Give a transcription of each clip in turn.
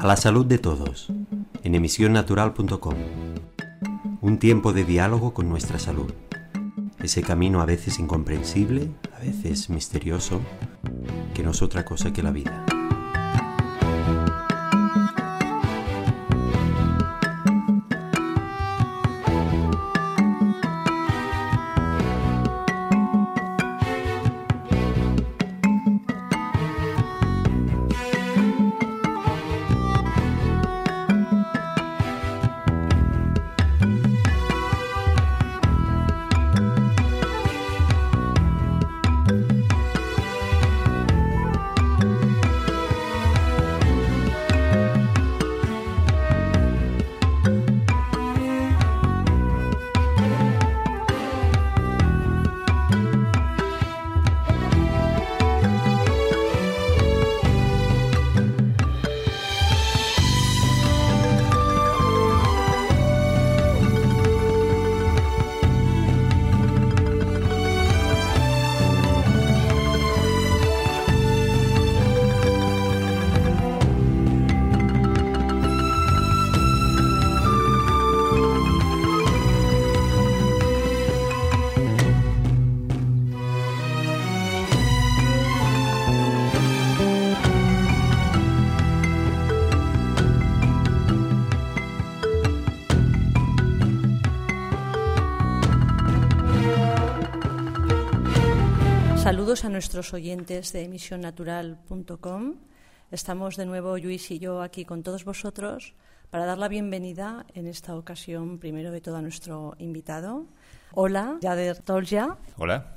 A la salud de todos, en emisionnatural.com. Un tiempo de diálogo con nuestra salud. Ese camino a veces incomprensible, a veces misterioso, que no es otra cosa que la vida. Oyentes de emisionnatural.com. Estamos de nuevo Luis y yo aquí con todos vosotros para dar la bienvenida en esta ocasión primero de todo a nuestro invitado. Hola, Yader Tolja. Hola.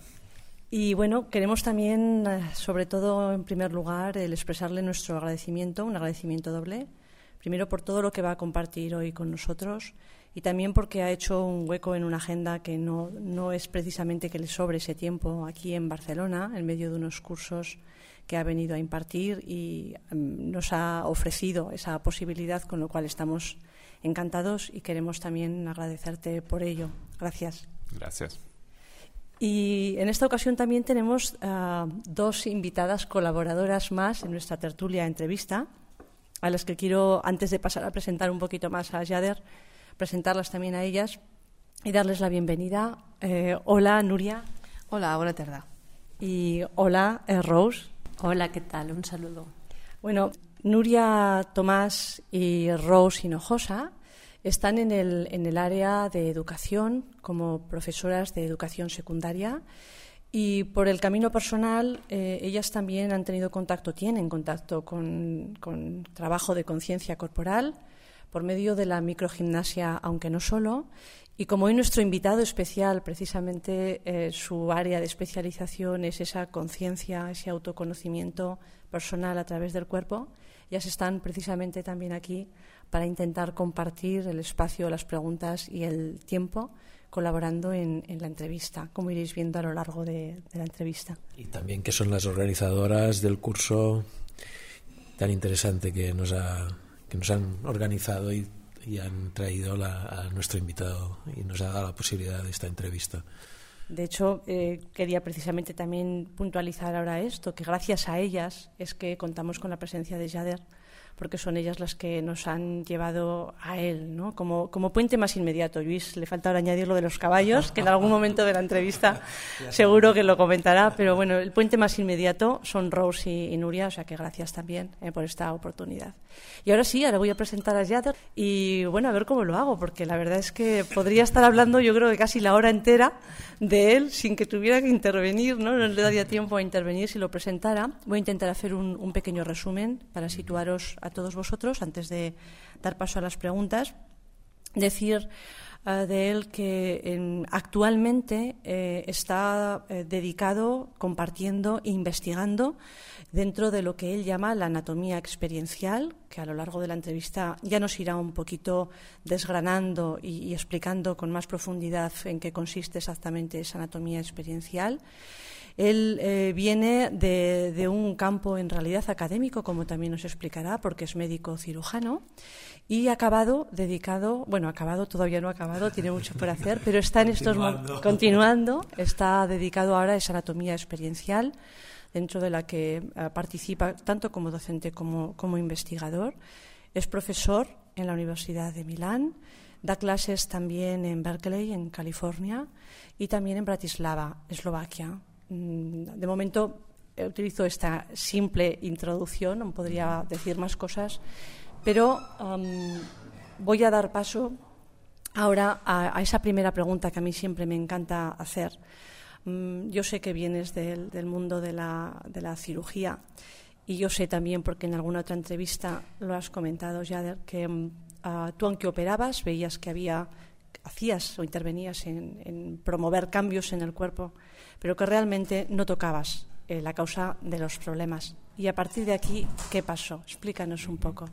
Y bueno, queremos también, eh, sobre todo en primer lugar, el expresarle nuestro agradecimiento, un agradecimiento doble. Primero por todo lo que va a compartir hoy con nosotros y también porque ha hecho un hueco en una agenda que no, no es precisamente que le sobre ese tiempo aquí en Barcelona, en medio de unos cursos que ha venido a impartir y mm, nos ha ofrecido esa posibilidad, con lo cual estamos encantados y queremos también agradecerte por ello. Gracias. Gracias. Y en esta ocasión también tenemos uh, dos invitadas colaboradoras más en nuestra tertulia entrevista, a las que quiero, antes de pasar a presentar un poquito más a Yader, presentarlas también a ellas y darles la bienvenida. Eh, hola, Nuria. Hola, buena tarde. Y hola, eh, Rose. Hola, ¿qué tal? Un saludo. Bueno, Nuria Tomás y Rose Hinojosa están en el, en el área de educación como profesoras de educación secundaria y por el camino personal eh, ellas también han tenido contacto, tienen contacto con, con trabajo de conciencia corporal, por medio de la microgimnasia, aunque no solo. Y como hoy nuestro invitado especial, precisamente eh, su área de especialización es esa conciencia, ese autoconocimiento personal a través del cuerpo, ellas están precisamente también aquí para intentar compartir el espacio, las preguntas y el tiempo colaborando en, en, la entrevista, como iréis viendo a lo largo de, de, la entrevista. Y también que son las organizadoras del curso tan interesante que nos ha que nos han organizado y, han traído la, a nuestro invitado y nos ha dado la posibilidad de esta entrevista. De hecho, eh, quería precisamente también puntualizar ahora esto, que gracias a ellas es que contamos con la presencia de Jader, porque son ellas las que nos han llevado a él, ¿no? Como, como puente más inmediato. Luis, le falta ahora añadir lo de los caballos, que en algún momento de la entrevista seguro que lo comentará, pero bueno, el puente más inmediato son Rose y, y Nuria, o sea que gracias también eh, por esta oportunidad. Y ahora sí, ahora voy a presentar a Jader y bueno, a ver cómo lo hago, porque la verdad es que podría estar hablando yo creo que casi la hora entera de él sin que tuviera que intervenir, ¿no? No le daría tiempo a intervenir si lo presentara. Voy a intentar hacer un, un pequeño resumen para situaros a todos vosotros antes de dar paso a las preguntas. Decir uh, de él que en, actualmente eh, está eh, dedicado, compartiendo e investigando dentro de lo que él llama la anatomía experiencial, que a lo largo de la entrevista ya nos irá un poquito desgranando y, y explicando con más profundidad en qué consiste exactamente esa anatomía experiencial. Él eh, viene de, de, un campo en realidad académico, como también nos explicará, porque es médico cirujano, y ha acabado dedicado, bueno, acabado, todavía no ha acabado, tiene mucho por hacer, pero está en estos momentos continuando, está dedicado ahora a esa anatomía experiencial, dentro de la que uh, participa tanto como docente como, como investigador. Es profesor en la Universidad de Milán, da clases también en Berkeley, en California, y también en Bratislava, Eslovaquia. Mm, de momento utilizo esta simple introducción, no podría decir más cosas, pero voy a dar paso ahora a, esa primera pregunta que a mí siempre me encanta hacer. Um, yo sé que vienes del, mundo de la, de la, cirugía y yo sé también, porque en alguna otra entrevista lo has comentado, Jader, que uh, tú aunque operabas veías que había hacías o intervenías en, en promover cambios en el cuerpo pero que realmente no tocabas eh, la causa de los problemas. Y a partir de aquí, ¿qué pasó? Explícanos un poco.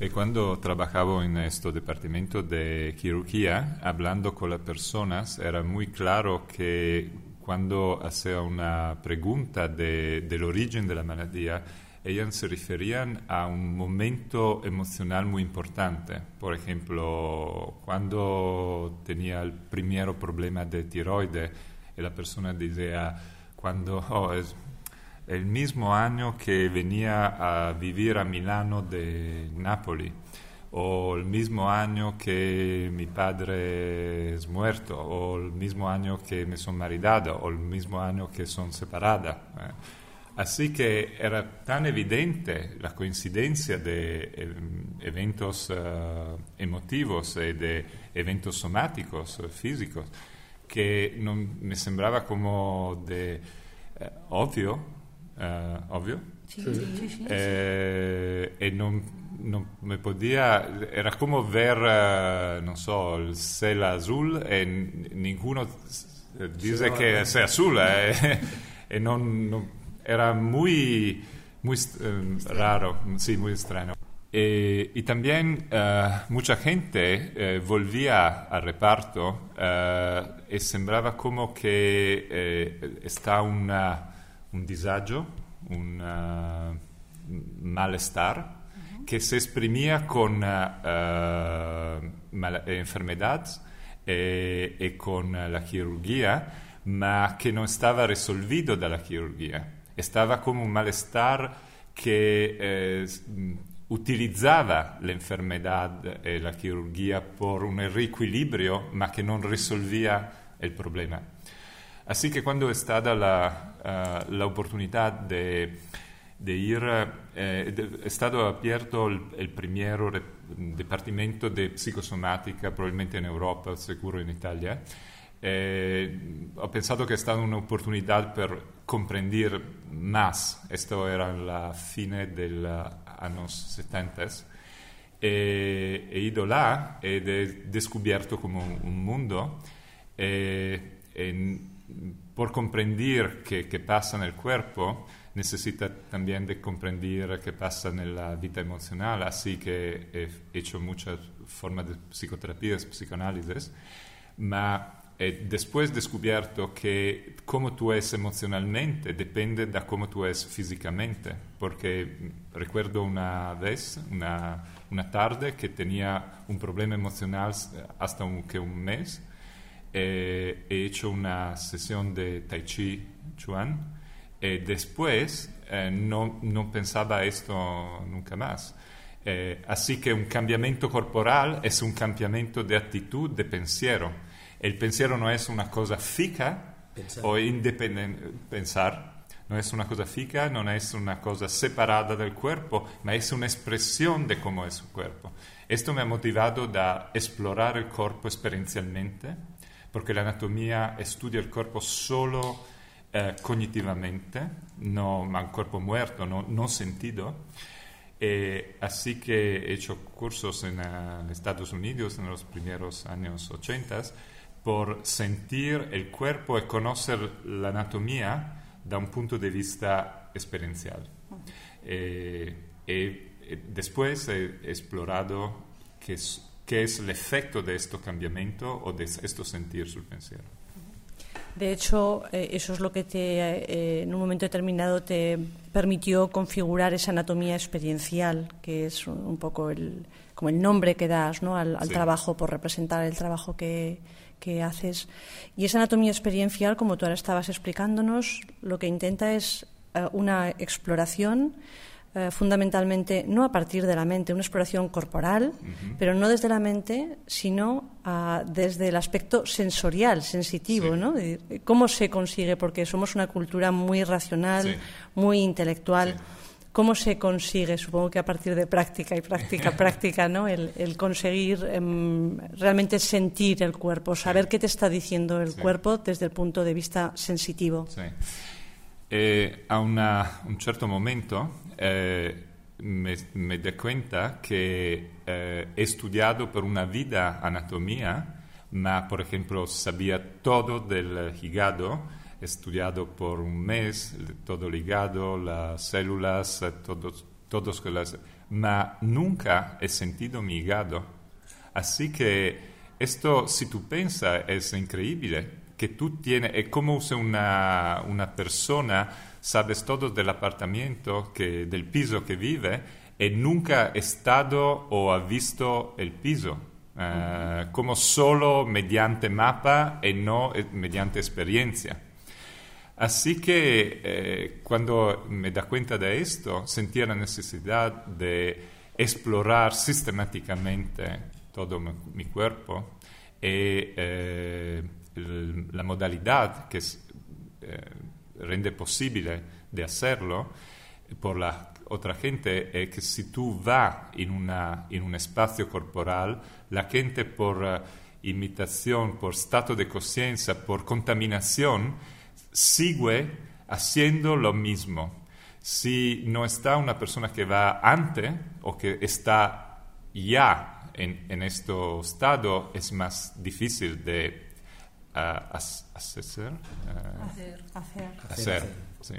E quando trabajaba en este departamento de quirugía, hablando con las personas, era muy claro que cuando hacía una pregunta de, del origen de la maladía, ellas se referían a un momento emocional muy importante. Por ejemplo, cuando tenía el primer problema de tiroides, y la persona decía, cuando oh, es el mismo año que venía a vivir a Milano de Nápoles, o el mismo año que mi padre es muerto, o el mismo año que me son maridada, o el mismo año que son separada. Eh. Así que era tan evidente la coincidencia de eh, eventos uh, emotivos y de eventos somáticos, físicos, que non, me sembrava come de, eh, ovvio, eh, ovvio, sí, sí, sí, eh, e non, non, me podía, era come ver, uh, non so, il cielo azul e ninguno dice che sia azul eh, e non, non, era muy, muy um, raro, sì, muy strano. Eh, y también uh, mucha gente eh, volvía al reparto uh, y sembraba como que eh, está una, un disagio, un uh, malestar uh-huh. que se exprimía con enfermedades y con la quirugía, ma que no estaba resolvido de la quirugía. Estaba como un malestar que utilizzava l'enfermedad e la chirurgia por un reequilibrio, ma che non risolvía il problema. Así que cuando è stata la, uh, la oportunità de, ir, eh, è stato aperto il, il primo dipartimento di psicosomatica, probabilmente in Europa, sicuro in Italia, eh, ho pensato che è stata un'opportunità per comprender más. Esto era la fine del años 70. E, he ido là ed he descubierto como un mundo. E, e por comprender qué, pasa en el cuerpo, necesita también de comprender qué pasa en la vida emocional, así que he hecho muchas formas de psicoterapia, psicoanálisis, ma he después descubierto que cómo tú es emocionalmente depende de cómo tú es físicamente, porque recuerdo una vez, una, una tarde, que tenía un problema emocional hasta un, que un mes, eh, he hecho una sesión de Tai Chi Chuan, y después eh, no, no, pensaba esto nunca más. Eh, así que un cambiamiento corporal es un cambiamiento de actitud, de pensiero el pensiero no es una cosa fija pensar. o independiente, pensar, no es una cosa fija, no es una cosa separada del cuerpo, ma es una expresión de cómo es su cuerpo. Esto me ha motivado a explorar el cuerpo experiencialmente, porque la anatomía estudia el cuerpo solo eh, cognitivamente, no un cuerpo muerto, no, no sentido. Eh, así que he hecho cursos en uh, Estados Unidos en los primeros años 80 por sentir el cuerpo y conocer la anatomía da un punto de vista experiencial. Eh, eh, después he explorado qué es, qué es el efecto de este cambiamiento o de esto sentir sul pensiero. De hecho, eh, eso es lo que te, eh, en un momento determinado te permitió configurar esa anatomía experiencial, que es un, un poco el, como el nombre que das ¿no? al, al Sí. trabajo, por representar el trabajo que, que haces. Y esa anatomía experiencial, como tú ahora estabas explicándonos, lo que intenta es eh, una exploración eh, fundamentalmente no a partir de la mente, una exploración corporal, pero no desde la mente, sino ah, desde el aspecto sensorial, sensitivo, Sí. ¿no? ¿Cómo se consigue? Porque somos una cultura muy racional, Sí. muy intelectual. Sí. ¿Cómo se consigue? Supongo que a partir de práctica y práctica, práctica, ¿no? El, el conseguir em, realmente sentir el cuerpo, saber qué te está diciendo el Sí. cuerpo desde el punto de vista sensitivo. Sì. E a una- un certo momento eh, me, me di cuenta che eh, he studiato per una vida anatomía, ma por ejemplo sabía todo del hígado, estudiado por un mes todo el hígado, las células, todos, todos las, ma nunca he sentido mi hígado. Así que esto, si tú piensas, es increíble. Que tú tienes, es como si una, una persona sabes todo del apartamento, que, del piso que vive, y nunca ha estado o ha visto el piso. Eh, como solo mediante mapa y no eh, mediante experiencia. Así que eh, cuando me da cuenta de esto, sentía la necesidad de explorar sistemáticamente todo mi, cuerpo y eh, el- la modalidad que eh, rende posible de hacerlo por la otra gente es que si tú vas en, una, en un espacio corporal, la gente por eh, imitación, por estado de conciencia, por contaminación, sigue haciendo lo mismo. Si no está una persona que va antes o que está ya en, en este estado, es más difícil de ah, as- hacer. hacer. hacer, sí.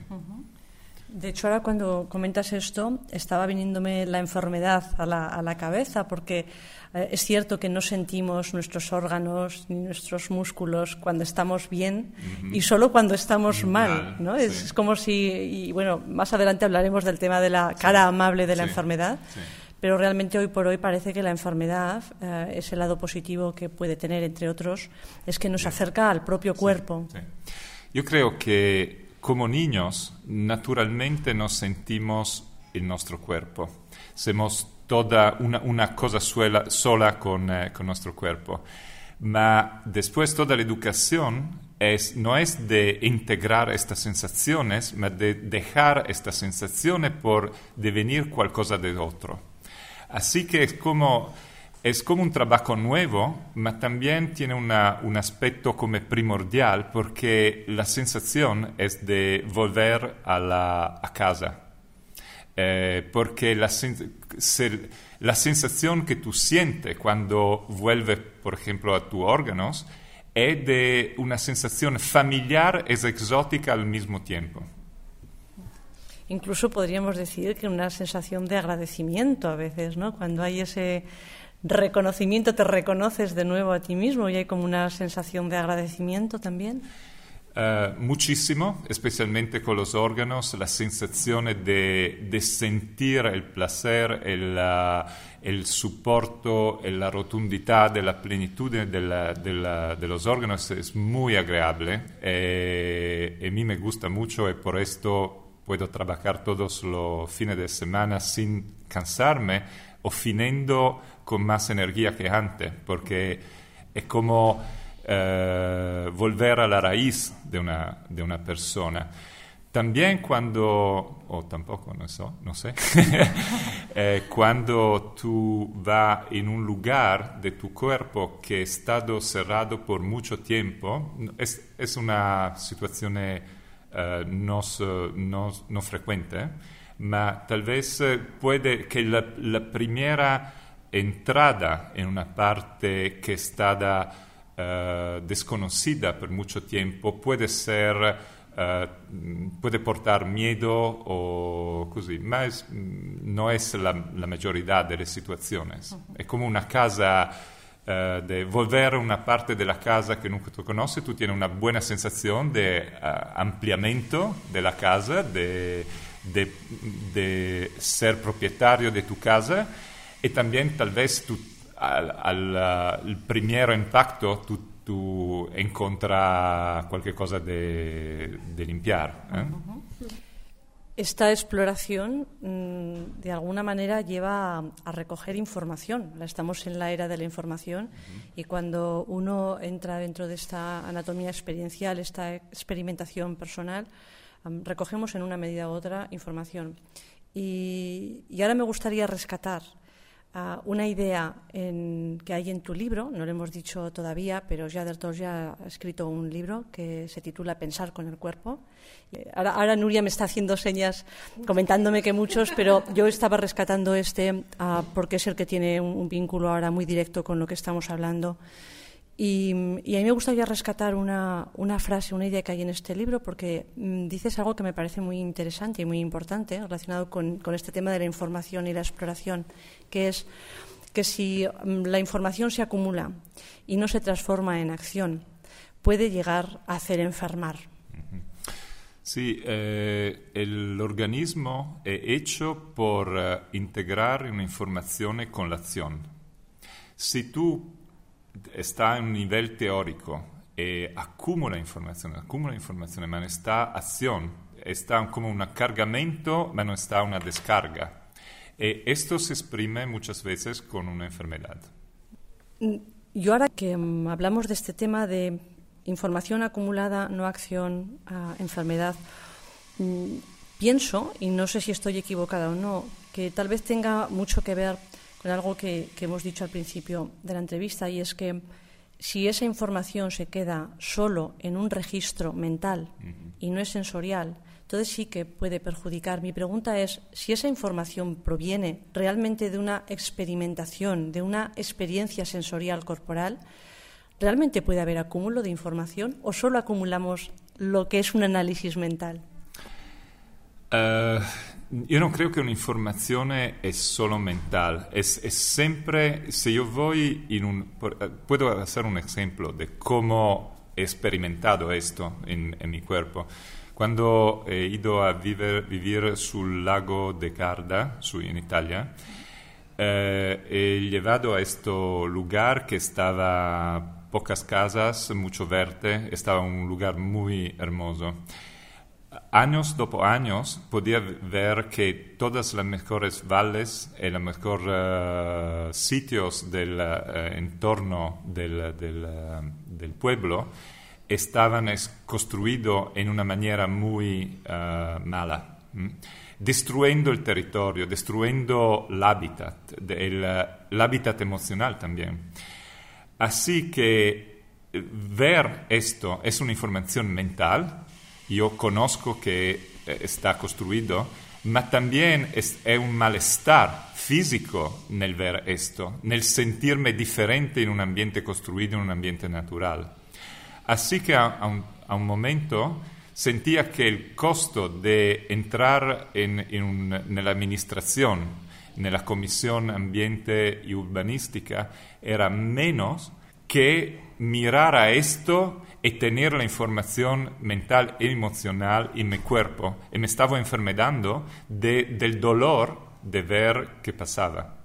De hecho, ahora cuando comentas esto, estaba viniéndome la enfermedad a la, a la cabeza, porque eh, es cierto que no sentimos nuestros órganos ni nuestros músculos cuando estamos bien y solo cuando estamos mal, Mal, ¿no? sí. Es, como si, y bueno, más adelante hablaremos del tema de la cara amable de la Sí, enfermedad, pero realmente hoy por hoy parece que la enfermedad, eh, ese lado positivo que puede tener, entre otros, es que nos acerca al propio cuerpo. Sí. Yo creo que como niños naturalmente nos sentimos el nuestro cuerpo. Somos toda una, una cosa suela- sola con, eh, con nuestro cuerpo. Ma después toda la educación es, no es de integrar estas sensaciones, ma de dejar estas sensaciones por devenir qualcosa de otro. Así que es como, es como un trabajo nuevo, ma también tiene un aspecto como primordial porque la sensación es de volver a, casa. Eh, porque la, la sensación que tú sientes cuando vuelves, por ejemplo, a tus órganos es de una sensación familiar y exótica al mismo tiempo. Incluso podríamos decir que una sensación de agradecimiento a veces, ¿no? Cuando hay ese reconocimiento, te reconoces de nuevo a ti mismo y hay como una sensación de agradecimiento también. Eh, muchísimo, especialmente con los órganos, la sensación de, de sentir el placer, el, ah, el la rotundidad, plenitud de, la- la- de los órganos es muy agradable. Eh, a mí me gusta mucho y por esto puedo trabajar todos los fines de semana sin cansarme o finendo con más energía que antes, porque es como eh, volver a la raíz de una, de una persona. También cuando, o tampoco, no sé, no sé eh, cuando tú vas en un lugar de tu cuerpo que ha estado cerrado por mucho tiempo, es, es una situación eh, no, no- no frecuente, ma tal vez eh, puede que la, la primera entrada en una parte que estaba eh, desconocida por mucho tiempo puede ser uh, puede portar miedo o così, ma es, no es la, la mayoría de las situaciones. Uh-huh. Es como una casa uh, de volver una parte de la casa que nunca tú conoces, tú tienes una buena sensación de uh, ampliamiento de la casa, de, de, de, ser propietario de tu casa y también tal vez tú, al, al uh, primer impacto tú tú encuentras cualquier cosa de, de limpiar. ¿eh? Esta exploración, mm, de alguna manera, lleva a, recoger información. Estamos en la era de la información y cuando uno entra dentro de esta anatomía experiencial, esta experimentación personal, recogemos en una medida u otra información. Y, y ahora me gustaría rescatar una idea que hay en tu libro, no lo hemos dicho todavía, pero Jader ya ha escrito un libro que se titula Pensar con el cuerpo. Eh, ahora, Nuria me está haciendo señas comentándome que muchos, pero yo estaba rescatando este ah, porque es el que tiene un vínculo ahora muy directo con lo que estamos hablando. Y, a mí me gustaría rescatar una, frase, una idea que hay en este libro, porque mm, dices algo que me parece muy interesante y muy importante relacionado con, este tema de la información y la exploración, que es que si mm, la información se acumula y no se transforma en acción, puede llegar a hacer enfermar. Sí, eh, el organismo es hecho por eh, integrar una información con la acción. Si tú está en un nivel teórico e accumula informazione, accumula informazione, ma non sta azione, está como un cargamento, ma non sta una descarga. E esto se exprime muchas veces con una enfermedad. Mm, yo ahora que mm, hablamos de este tema de información acumulada, no acción, uh, enfermedad, mm, pienso, y no sé si estoy equivocada o no, que tal vez tenga mucho que ver con algo que, hemos dicho al principio de la entrevista y es que si esa información se queda solo en un registro mental y no es sensorial, entonces sí que puede perjudicar. Mi pregunta es si esa información proviene realmente de una experimentación, de una experiencia sensorial corporal, ¿realmente puede haber acúmulo de información o solo acumulamos lo que es un análisis mental? Uh, io non credo che un'informazione è solo mentale, è, è sempre, se io voy in un, eh, puedo hacer un esempio di come he sperimentato questo in, in mi cuerpo. Quando he ido a viver, vivir sul lago de Garda, su, in Italia, eh, he llevado a questo lugar che stava pocas casas, mucho verde, estaba un lugar muy hermoso años dopo años podía ver que todas las mejores valles y los mejores uh, sitios del uh, entorno del, del, uh, del, pueblo estaban construidos en una manera muy mala, ¿m? destruyendo el territorio, destruyendo el hábitat, el hábitat emocional también. Así que ver esto es una información mental, yo conozco que eh, está construido, ma también es, es, un malestar físico nel ver esto, nel sentirme diferente en un ambiente construido, en un ambiente natural. Así que a, a, un, a un, momento sentía que el costo de entrar en, en un, nella amministrazione, nella commissione ambiente y urbanística, era menos que mirar a esto y tener la información mental y emocional en mi cuerpo. Y me estaba enfermedando de, del dolor de ver qué pasaba.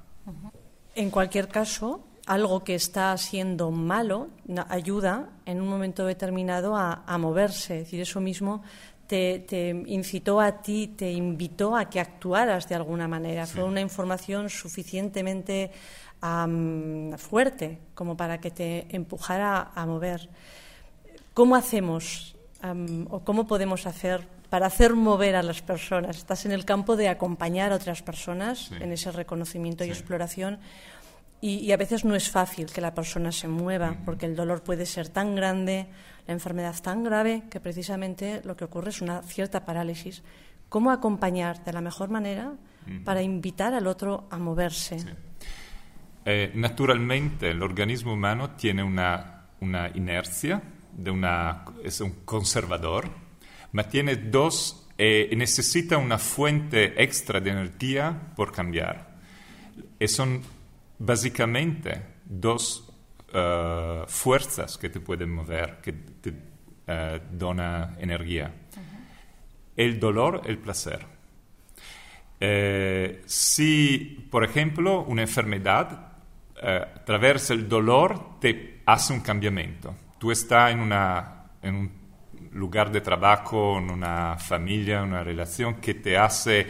En cualquier caso, algo que está siendo malo ayuda en un momento determinado a, a moverse. Es decir, eso mismo te, te, incitó a ti, te invitó a que actuaras de alguna manera. Sí. Fue una información suficientemente um, fuerte como para que te empujara a mover. ¿Cómo hacemos um, o cómo podemos hacer para hacer mover a las personas? Estás en el campo de acompañar a otras personas sí. en ese reconocimiento sí. y exploración. Y, y, a veces no es fácil que la persona se mueva, porque el dolor puede ser tan grande, la enfermedad tan grave, que precisamente lo que ocurre es una cierta parálisis. ¿Cómo acompañar de la mejor manera para invitar al otro a moverse? Sí. Eh, naturalmente, el organismo humano tiene una, una inercia de una, es un conservador, ma tiene dos e necesita una fuente extra de energía por cambiar. Y son básicamente dos uh, fuerzas que te pueden mover, que te uh, dona energía. El dolor, el placer. Eh, si, por ejemplo, una enfermedad eh, attraverso il dolor te hace un cambiamento. Tu estás en, una, en un lugar de trabajo, en una familia, en una relación que te hace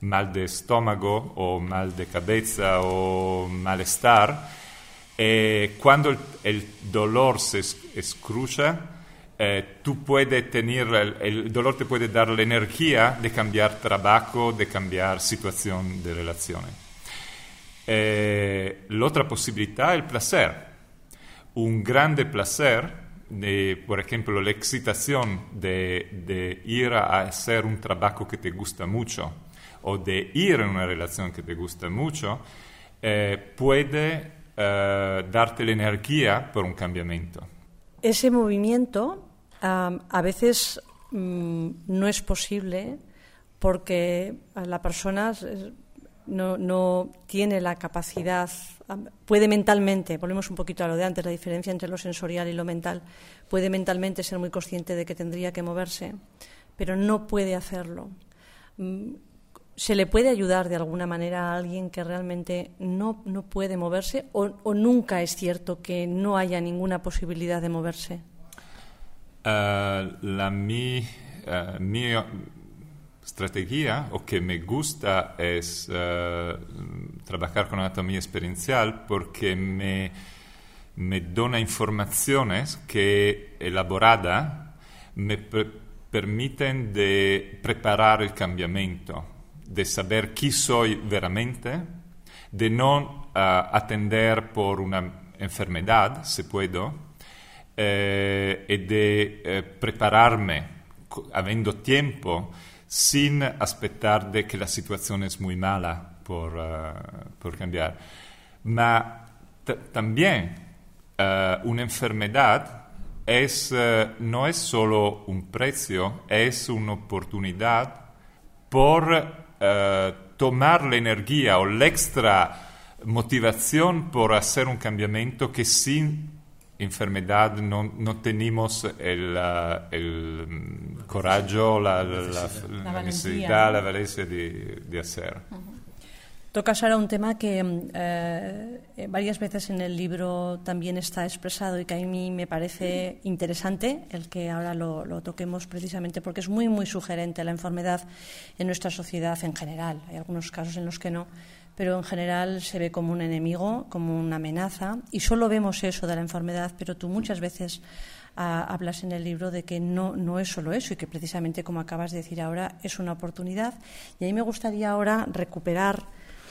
mal de estómago o mal de cabeza o malestar. Eh, cuando el, el, dolor se escrucha, eh, tú puedes tener, el, el, dolor te puede dar la energía de cambiar trabajo, de cambiar situación de relaciones. Eh, l'altra possibilità è il placer. Un grande placer, de, por ejemplo, la excitación de, de, ir a hacer un trabajo que te gusta mucho o de ir en una relación que te gusta mucho, eh, puede eh, darte la energía por un cambiamiento. Ese movimiento a veces um, no es posible porque la persona no, no, tiene la capacidad, puede mentalmente, volvemos un poquito a lo de antes, la diferencia entre lo sensorial y lo mental, puede mentalmente ser muy consciente de que tendría que moverse, pero no puede hacerlo. Mm, ¿Se le puede ayudar de alguna manera a alguien que realmente no, no puede moverse o, o, nunca es cierto que no haya ninguna posibilidad de moverse? Uh, la mi, uh, mi estrategia o que me gusta es uh, trabajar con anatomía experiencial porque me, me dona informaciones que elaborada me pre permiten de preparar el cambiamiento, de saber quién soy veramente, de no atender por una enfermedad, si puedo, eh, y de eh, prepararme, avendo tiempo, sin aspettar de que la situación es muy mala por, uh, por cambiar. Ma también uh, una enfermedad es, uh, no es solo un precio, es una oportunidad por tomar la energía o la extra motivación por hacer un cambiamiento que sin enfermedad no, no tenemos el, uh, el um, coraggio, la, la, la, la necesidad, la valencia de, de hacer. Uh -huh. Tocas ahora un tema que eh, varias veces en el libro también está expresado y que a mí me parece interesante el que ahora lo, lo, toquemos precisamente porque es muy, muy sugerente la enfermedad en nuestra sociedad en general. Hay algunos casos en los que no, pero en general se ve como un enemigo, como una amenaza, y solo vemos eso de la enfermedad, pero tú muchas veces uh, hablas en el libro de que no, no es solo eso y que precisamente, como acabas de decir ahora, es una oportunidad. Y a mí me gustaría ahora recuperar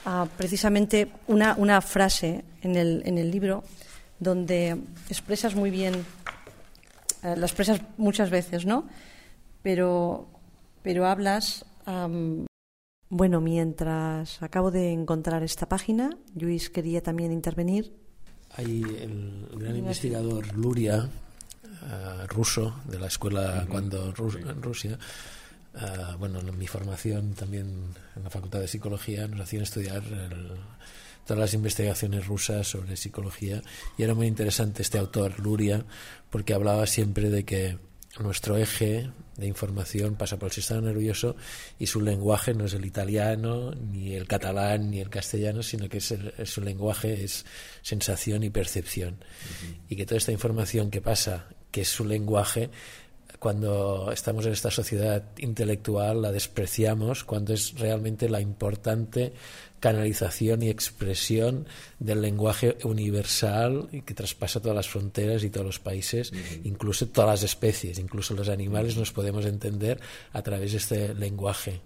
uh, precisamente una, una frase en el, en el, libro donde expresas muy bien, uh, la expresas muchas veces, ¿no? Pero, pero hablas. Bueno, mientras acabo de encontrar esta página, Luis quería también intervenir. Hay el gran investigador Luria, uh, ruso, de la escuela uh -huh. cuando Rus en Rusia, uh, bueno, en mi formación también en la Facultad de Psicología nos hacían estudiar el, todas las investigaciones rusas sobre psicología y era muy interesante este autor, Luria, porque hablaba siempre de que nuestro eje de información pasa por el sistema nervioso y su lenguaje no es el italiano, ni el catalán, ni el castellano, sino que es el, su lenguaje es sensación y percepción. Uh -huh. Y que toda esta información que pasa, que es su lenguaje, cuando estamos en esta sociedad intelectual la despreciamos cuando es realmente la importante canalización y expresión del lenguaje universal y que traspasa todas las fronteras y todos los países, uh -huh. incluso todas las especies, incluso los animales nos podemos entender a través de este lenguaje.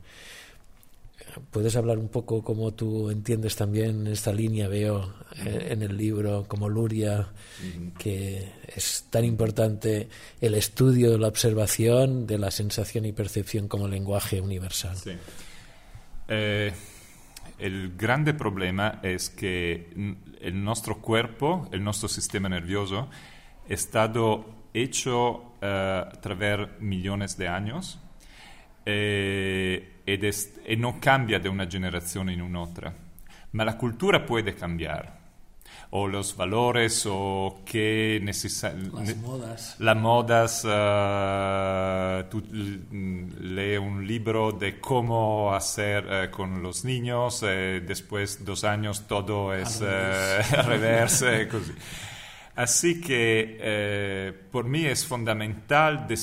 ¿Puedes hablar un poco cómo tú entiendes también esta línea, veo eh, en el libro, como Luria, uh que es tan importante el estudio la observación de la sensación y percepción como lenguaje universal? Sí. Eh, el grande problema es que el nuestro cuerpo, el nuestro sistema nervioso, è stato hecho eh, través millones de años eh, è, e non cambia da una generazione in un'altra, ma la cultura può cambiare. O los valores o che necesariamente... modas. Las modas, uh, tú lees un libro de cómo hacer uh, con los niños, eh, después dos años todo es revés, eh, così. Así que eh, por mí es fundamental de,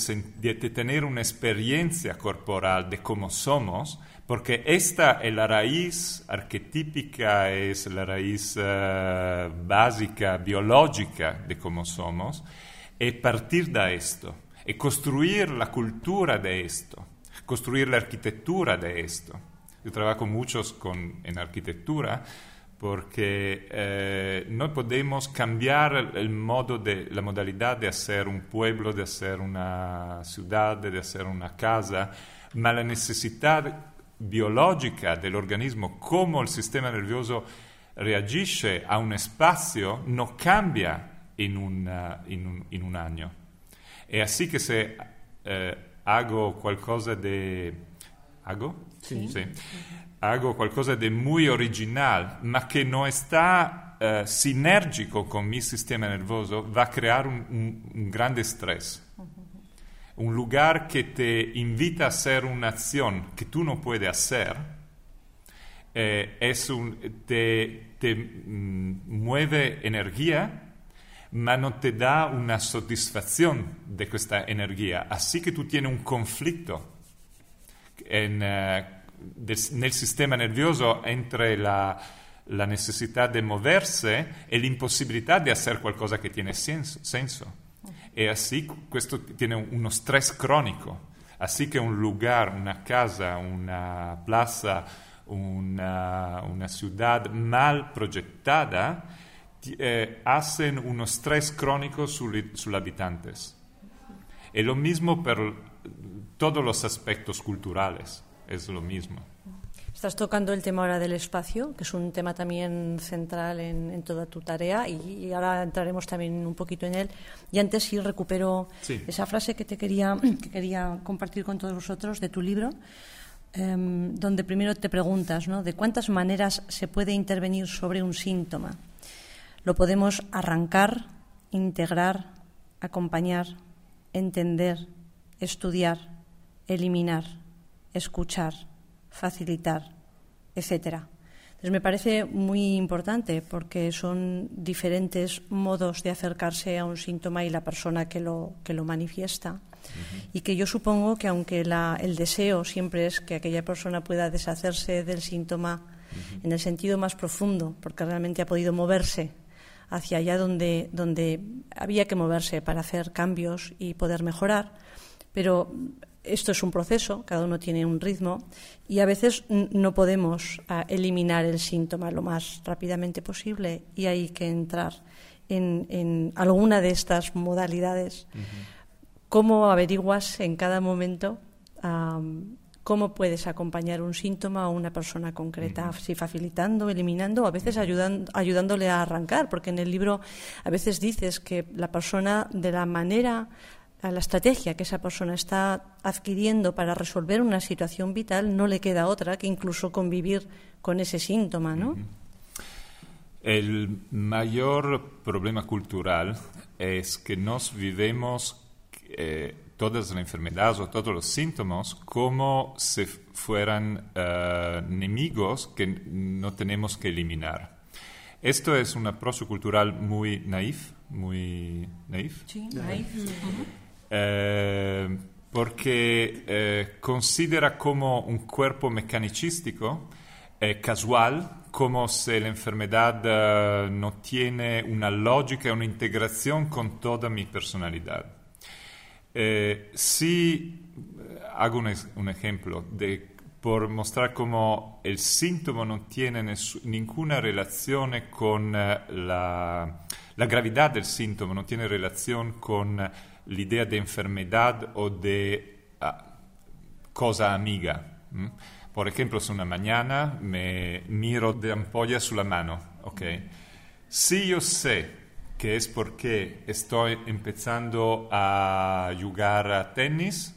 de, tener una experiencia corporal de cómo somos, porque esta es la raíz arquetípica, es la raíz uh, básica, biológica de cómo somos, y partir de esto, y construir la cultura de esto, construir la arquitectura de esto. Yo trabajo muchos con, en arquitectura porque eh, no podemos cambiar el modo de, la modalidad de hacer un pueblo, de hacer una ciudad, de hacer una casa, ma la necesidad biológica del organismo, cómo el sistema nervioso reagisce a un espacio, no cambia en, una, in, un, in un, año. E así que se eh, hago qualcosa de... ¿Hago? Sí. sí hago qualcosa di muy original, ma che non sta uh, sinergico con mi sistema nervoso, va a creare un, un, un grande stress. Un lugar que te invita a hacer una acción que tú no puedes hacer, eh, es un, te, te mm, mueve energía, ma non te da una soddisfazione di questa energia. Así que tú tienes un conflitto en, uh, del, nel sistema nervioso entre la, la necessità di muoversi e l'impossibilità di fare qualcosa che tiene senso. senso. E así questo tiene uno stress cronico. Así che un lugar, una casa, una plaza, una, una ciudad mal progettada eh, hacen uno stress cronico sus habitantes. E lo mismo per todos los aspectos culturales es lo mismo. Estás tocando el tema ahora del espacio, que es un tema también central en, en toda tu tarea, y, y, ahora entraremos también un poquito en él. Y antes sí recupero sí. esa frase que te quería, que quería compartir con todos vosotros de tu libro, eh, donde primero te preguntas, ¿no? De cuántas maneras se puede intervenir sobre un síntoma. Lo podemos arrancar, integrar, acompañar, entender, estudiar, eliminar escuchar, facilitar, etcétera. Entonces me parece muy importante porque son diferentes modos de acercarse a un síntoma y la persona que lo, que lo manifiesta. Uh -huh. Y que yo supongo que aunque la, el deseo siempre es que aquella persona pueda deshacerse del síntoma uh -huh. en el sentido más profundo, porque realmente ha podido moverse hacia allá donde, donde había que moverse para hacer cambios y poder mejorar, pero esto es un proceso, cada uno tiene un ritmo y a veces no podemos uh, eliminar el síntoma lo más rápidamente posible y hay que entrar en, en alguna de estas modalidades. Uh -huh. ¿Cómo averiguas en cada momento um, cómo puedes acompañar un síntoma a una persona concreta, uh -huh. si facilitando, eliminando, o a veces ayudándole a arrancar, porque en el libro a veces dices que la persona de la manera a la estrategia que esa persona está adquiriendo para resolver una situación vital, no le queda otra que incluso convivir con ese síntoma, ¿no? El mayor problema cultural es que nos vivemos eh, todas las enfermedades o todos los síntomas como si fueran uh, enemigos que no tenemos que eliminar. Esto es un approach cultural muy naif, muy naif. Sí, naif. Eh, porque eh, considera como un cuerpo mecanicístico eh, casual, como si la enfermedad eh, no tiene una lógica, una integración con toda mi personalidad. Eh, si hago un, un ejemplo de por mostrar cómo el síntoma no tiene ninguna relación con la, la, gravedad del síntoma, no tiene relación con l'idea di enfermedad o de uh, cosa amiga. ¿m? Por ejemplo, si una mañana me miro de ampolla sulla mano, ¿ok? Si yo sé que es porque estoy empezando a jugar a tenis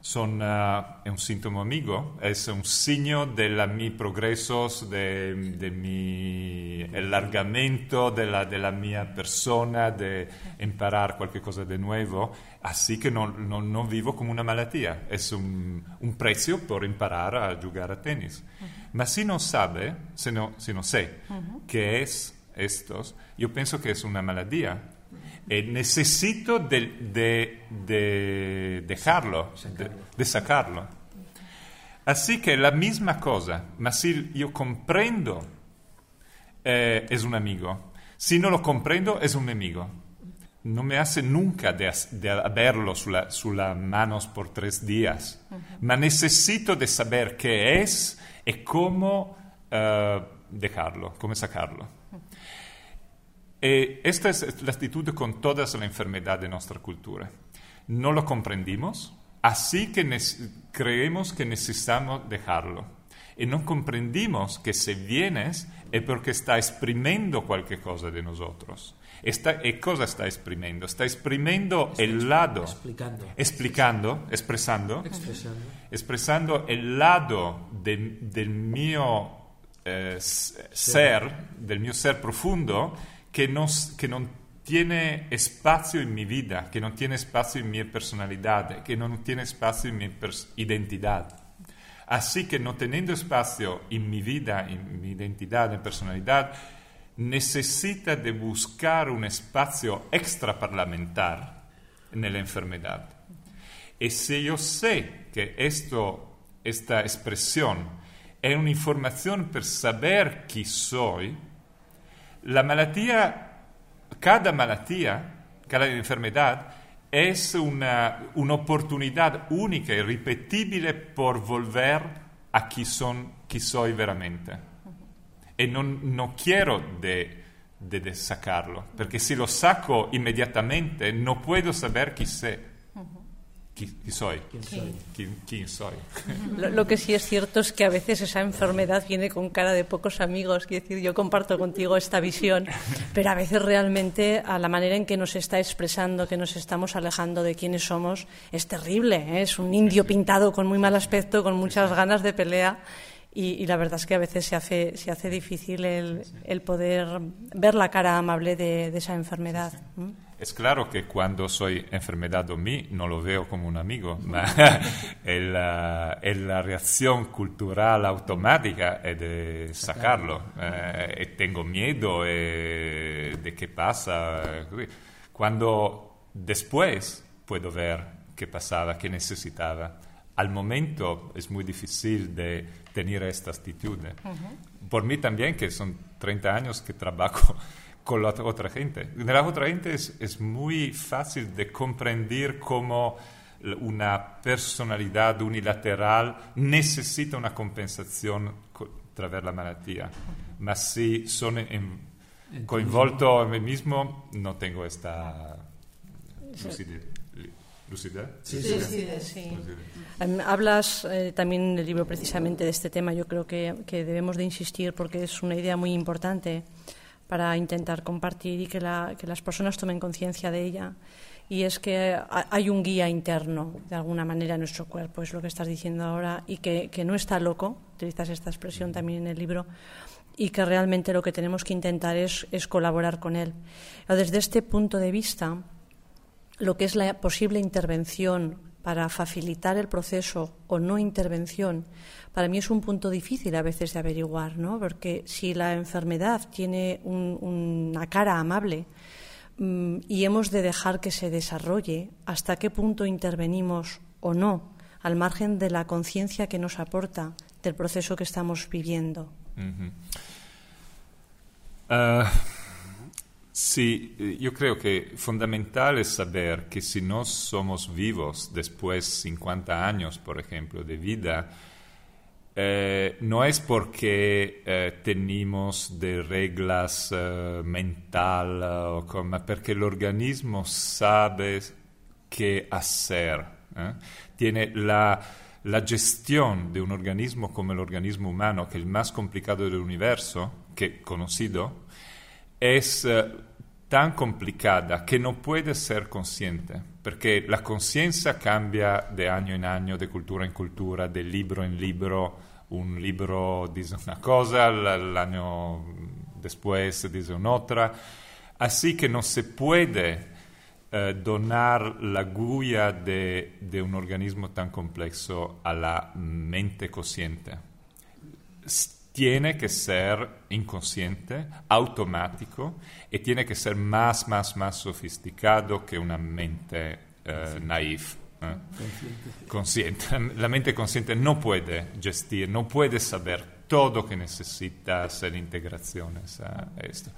son, uh, è un sintomo amigo, è un segno della mi progresos, de, de mi allargamento della, della mia persona, de imparare qualcosa di nuovo, así che non, non, non, vivo come una malattia, è un, un prezzo per imparare a giocare a tennis. Uh-huh. Ma se non sabe, se no, se no sé uh-huh. che è estos, io penso che è una malattia eh, necesito de, de, de dejarlo, de, de, sacarlo. Así que la misma cosa, ma si yo comprendo, eh, es un amigo. Si no lo comprendo, es un enemigo. No me hace nunca de, de haberlo sulla, sulla manos por tres días, uh -huh. ma necesito de saber qué es y cómo uh, dejarlo, cómo sacarlo. E esta es la actitud con todas las enfermedades de nuestra cultura. No lo comprendimos, así que creemos que necesitamos dejarlo. Y no comprendimos que si vienes es porque está exprimiendo cualquier cosa de nosotros. Está, ¿Y cosa está exprimiendo? Está exprimiendo el lado. Explicando. Explicando, expresando. Expresando. Expresando el lado de, del mío eh, ser, del mío ser profundo che non, che non tiene spazio in mia vita, che non tiene spazio in mia personalità, che non tiene in mia pers- identità. Así que no teniendo espacio en mi vida, en mi identidad, en personalidad, necesita de buscar un espacio extraparlamentar en la enfermedad. Y si yo sé que esto, esta expresión es una información para saber quién soy, la malattia, cada malattia, cada enfermedad, es una, una oportunidad única y repetible por volver a chi, son, chi soy veramente. E non, non quiero de, de, de, sacarlo, perché se lo saco immediatamente non puedo saber chi sé. ¿Quién soy? ¿Quién soy? ¿Quién, quién soy? Lo, lo, que sí es cierto es que a veces esa enfermedad viene con cara de pocos amigos. Quiero decir, yo comparto contigo esta visión, pero a veces realmente a la manera en que nos está expresando, que nos estamos alejando de quiénes somos, es terrible. ¿eh? Es un indio pintado con muy mal aspecto, con muchas ganas de pelea. Y, y, la verdad es que a veces se hace, se hace difícil el, el poder ver la cara amable de, de esa enfermedad. ¿Mm? Es claro que cuando soy enfermedad de mí no lo veo como un amigo, ma el, uh, la reacción cultural automática es de sacarlo. Eh, tengo miedo eh, de qué pasa. Cuando después puedo ver qué pasaba, qué necesitaba. Al momento es muy difícil de tener esta actitud. Uh -huh. Por mí también, que son 30 años que trabajo con la otra gente. La otra gente es, es muy fácil de comprender cómo una personalidad unilateral necesita una compensación través la malattia. Ma si sono in, coinvolto en mí mismo, no tengo esta lucidez. ¿Lucidez? Sí, sí, sí. sí. Um, hablas eh, también en el libro precisamente de este tema. Yo creo que, que debemos de insistir porque es una idea muy importante para intentar compartir y que, la, que las personas tomen conciencia de ella. Y es que hay un guía interno, de alguna manera, en nuestro cuerpo, es lo que estás diciendo ahora, y que, que no está loco, utilizas esta expresión también en el libro, y que realmente lo que tenemos que intentar es, es colaborar con él. Desde este punto de vista, lo que es la posible intervención para facilitar el proceso o no intervención, para mí es un punto difícil a veces de averiguar, ¿no? Porque si la enfermedad tiene un, una cara amable mmm, y hemos de dejar que se desarrolle, ¿hasta qué punto intervenimos o no, al margen de la conciencia que nos aporta del proceso que estamos viviendo? Uh -huh. uh... Sí, yo creo que fundamental es saber que si no somos vivos después de 50 años, por ejemplo, de vida, eh, no es porque eh, tenemos de reglas eh, mental o como, porque el organismo sabe qué hacer. ¿eh? Tiene la, la gestión de un organismo como el organismo humano, que es el más complicado del universo, que conocido, es tan complicada que no puede ser consciente, porque la conciencia cambia de año en año, de cultura en cultura, de libro en libro. Un libro dice una cosa, el año después dice un'altra. Así que no se puede eh, donar la guía de, de, un organismo tan complejo a la mente consciente. Tiene que ser inconsciente, automático y tiene que ser más, más, más sofisticado que una mente eh, naif. ¿eh? Consciente. La mente consciente no puede gestir, no puede saber todo que necesita hacer integraciones a esto.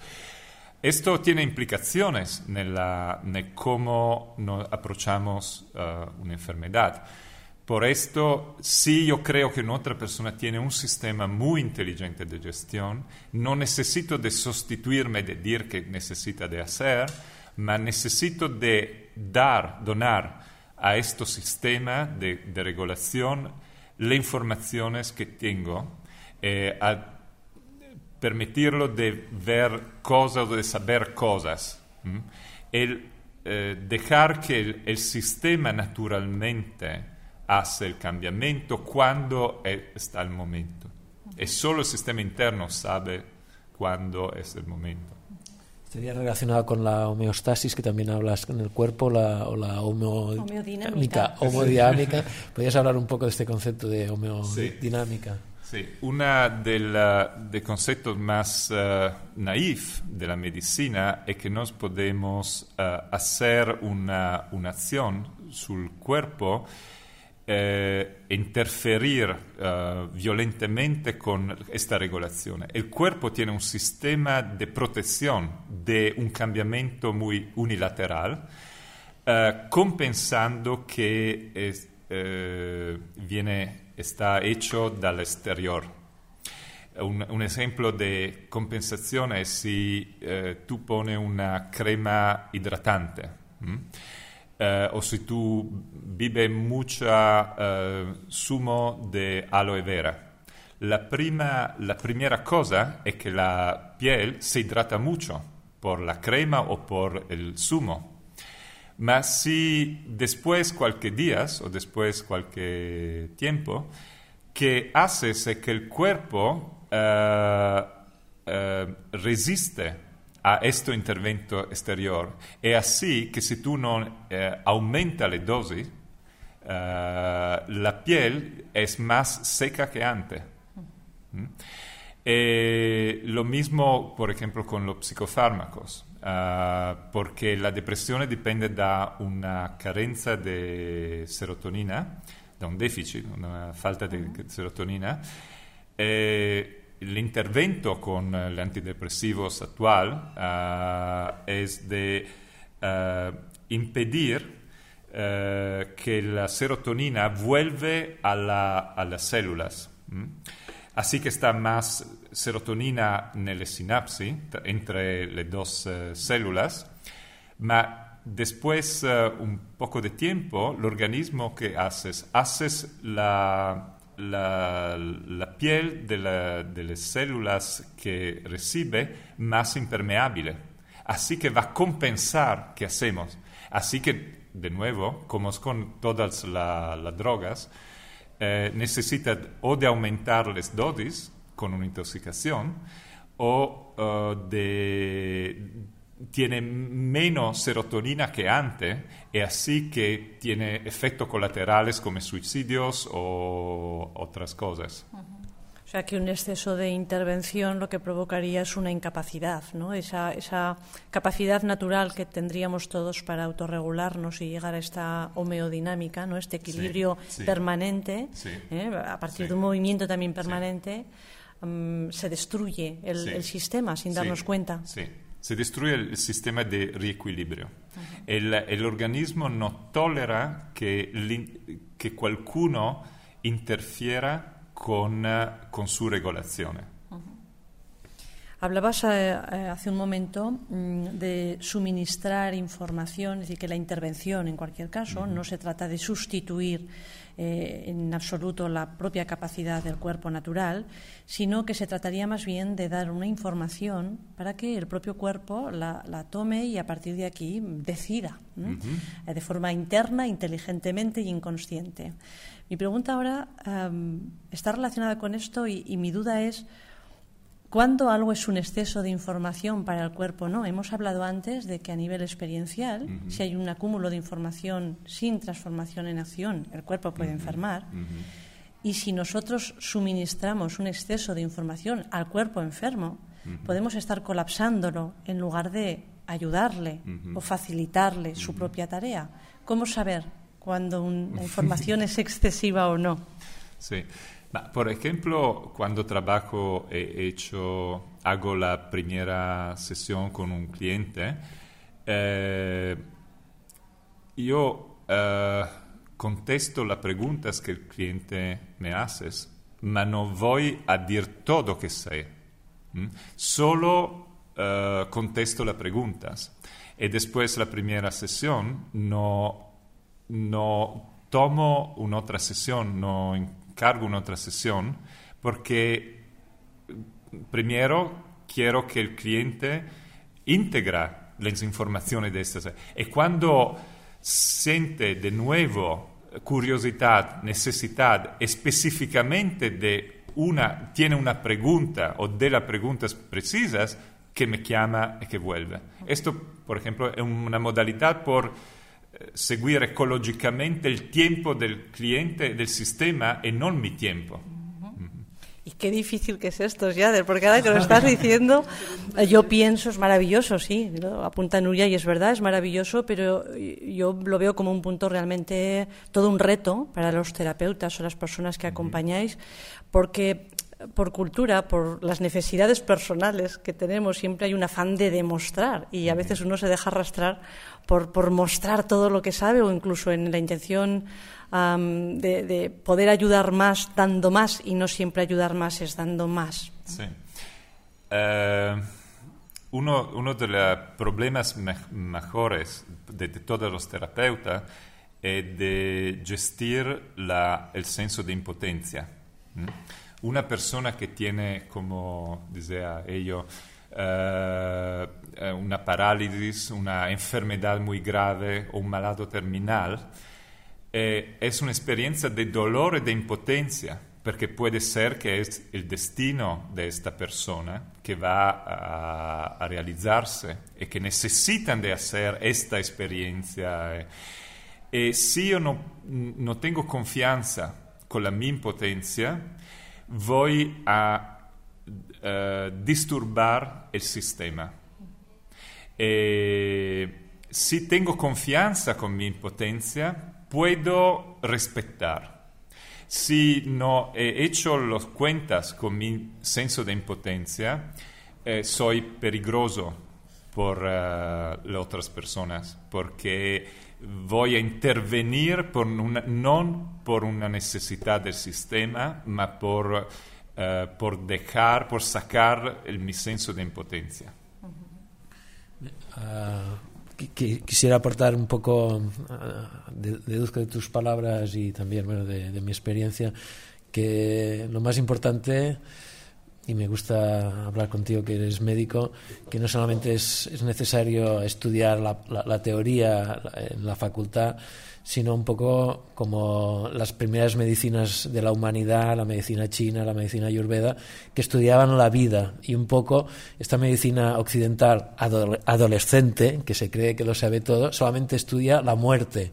Esto tiene implicaciones en cómo nos approchamos uh, una enfermedad. Por esto, si yo creo que una otra persona tiene un sistema muy inteligente de gestión, no necesito de sustituirme de decir que necesita de hacer, mas necesito de dar, donar a este sistema de, de regulación las informaciones que tengo, eh, a permitirlo de ver cosas o de saber cosas. El eh, dejar que el, el sistema naturalmente hace el cambiamiento cuando está el momento. Y solo el sistema interno sabe cuándo es el momento. Estaría relacionado con la homeostasis que también hablas en el cuerpo la, o la homodinámica. homodinámica. ¿Podrías hablar un poco de este concepto de homodinámica? Sí, sí. uno de los conceptos más uh, naif de la medicina es que nos podemos uh, hacer una, una acción sul cuerpo eh, interferir uh, violentemente con esta regulación. El cuerpo tiene un sistema de protección de un cambiamiento muy unilateral, uh, compensando que es, uh, viene, está hecho del exterior. Un, un, ejemplo de compensación es si tú pones una crema hidratante. ¿m? Eh, o si tú bebes mucha eh, zumo de aloe vera. La, la primera cosa es que la piel se hidrata mucho por la crema o por el zumo. Mas si después cualquier días o después cualquier tiempo, que haces es que el cuerpo uh, resiste a este intervento exterior. Es así que si tú no eh, aumentas la dosis, eh, la piel es más seca que antes. ¿Mm? Eh, lo mismo, por ejemplo, con los psicofármacos, uh, porque la depresión depende de una carencia de serotonina, de un déficit, una falta de serotonina. Eh, l'intervento con gli antidepressivos actual uh, es de uh, impedir uh, que la serotonina vuelve a, la, a las células. Así que está más serotonina nelle sinapsi entre le dos células, ma después un poco de tiempo l'organismo che haces, haces la la, la piel de, la, de, las células que recibe más impermeable. Así que va a compensar qué hacemos. Así que, de nuevo, como es con todas las la drogas, eh, necesita o de aumentar las dosis con una intoxicación o uh, de tiene menos serotonina que antes y así que tiene efectos colaterales como suicidios o otras cosas. Uh -huh. O sea que un exceso de intervención lo que provocaría es una incapacidad, ¿no? Esa, esa capacidad natural que tendríamos todos para autorregularnos y llegar a esta homeodinámica, ¿no? Este equilibrio sí, sí. permanente, Sí. ¿eh? a partir de un movimiento también permanente, um, se destruye el, el sistema sin darnos cuenta. Sí, se destruye el sistema de reequilibrio. el, el organismo no tolera que, que qualcuno interfiera con, eh, con su regolazione. Hablabas eh, eh, hace un momento mm, de suministrar información, es decir, que la intervención, en cualquier caso, no se trata de sustituir eh, en absoluto la propia capacidad del cuerpo natural, sino que se trataría más bien de dar una información para que el propio cuerpo la, tome y a partir de aquí decida de forma interna, inteligentemente y inconsciente. Mi pregunta ahora está relacionada con esto y mi duda es cuando algo es un exceso de información para el cuerpo, no. Hemos hablado antes de que a nivel experiencial, si hay un acúmulo de información sin transformación en acción, el cuerpo puede enfermar. Y si nosotros suministramos un exceso de información al cuerpo enfermo, podemos estar colapsándolo en lugar de ayudarle o facilitarle su propia tarea. ¿Cómo saber cuando una información es excesiva o no? Sí. Por ejemplo, cuando trabajo, he hecho, hago la primera sesión con un cliente, eh, yo eh, contesto las preguntas que el cliente me hace, pero no voy a decir todo que sé, solo eh, contesto las preguntas. Y después la primera sesión no, no tomo un'altra sesión, no cargo una otra sesión porque primero quiero que el cliente integra las informaciones de estas. Y cuando siente de nuevo curiosidad, necesidad específicamente de una, tiene una pregunta o de las preguntas precisas, que me llama y que vuelve. Esto, por ejemplo, es una modalidad por seguir ecológicamente el tiempo del cliente, del sistema, y no mi tiempo. Y qué difícil que es esto, Yader, porque ahora que lo estás diciendo, yo pienso, es maravilloso, sí, apunta Nuria y es verdad, es maravilloso, pero yo lo veo como un punto realmente, todo un reto para los terapeutas o las personas que acompañáis, porque por cultura, por las necesidades personales que tenemos, siempre hay un afán de demostrar y a veces uno se deja arrastrar por, por mostrar todo lo que sabe o incluso en la intención de, poder ayudar más dando más y no siempre ayudar más es dando más. Sí. Eh, uno, uno, de los problemas mejores de, todos los terapeutas es de gestir la, el senso de impotencia una persona que tiene, como decía ello, eh, una parálisis, una enfermedad muy grave o un malado terminal, eh, es una experiencia de dolor y de impotencia, porque puede ser que es el destino de esta persona que va a, realizarse y que necesitan de hacer esta experiencia. Y si yo no, no tengo confianza con la mi impotencia, voy a uh, disturbar el sistema. E si tengo confianza con mi impotencia, puedo respetar. Si no he hecho las cuentas con mi senso de impotencia, eh, soy peligroso por uh, las otras personas, porque voy a intervenir por una, no por una necesidad del sistema, ma por, uh, por dejar, por sacar el, mi senso de impotencia. Uh, quisiera aportar un poco, uh, deduzco de tus palabras y también bueno, de, de mi experiencia, que lo más importante y me gusta hablar contigo que eres médico, que no solamente es, es necesario estudiar la, la, teoría en la facultad, sino un poco como las primeras medicinas de la humanidad, la medicina china, la medicina ayurveda, que estudiaban la vida y un poco esta medicina occidental adolescente, que se cree que lo sabe todo, solamente estudia la muerte.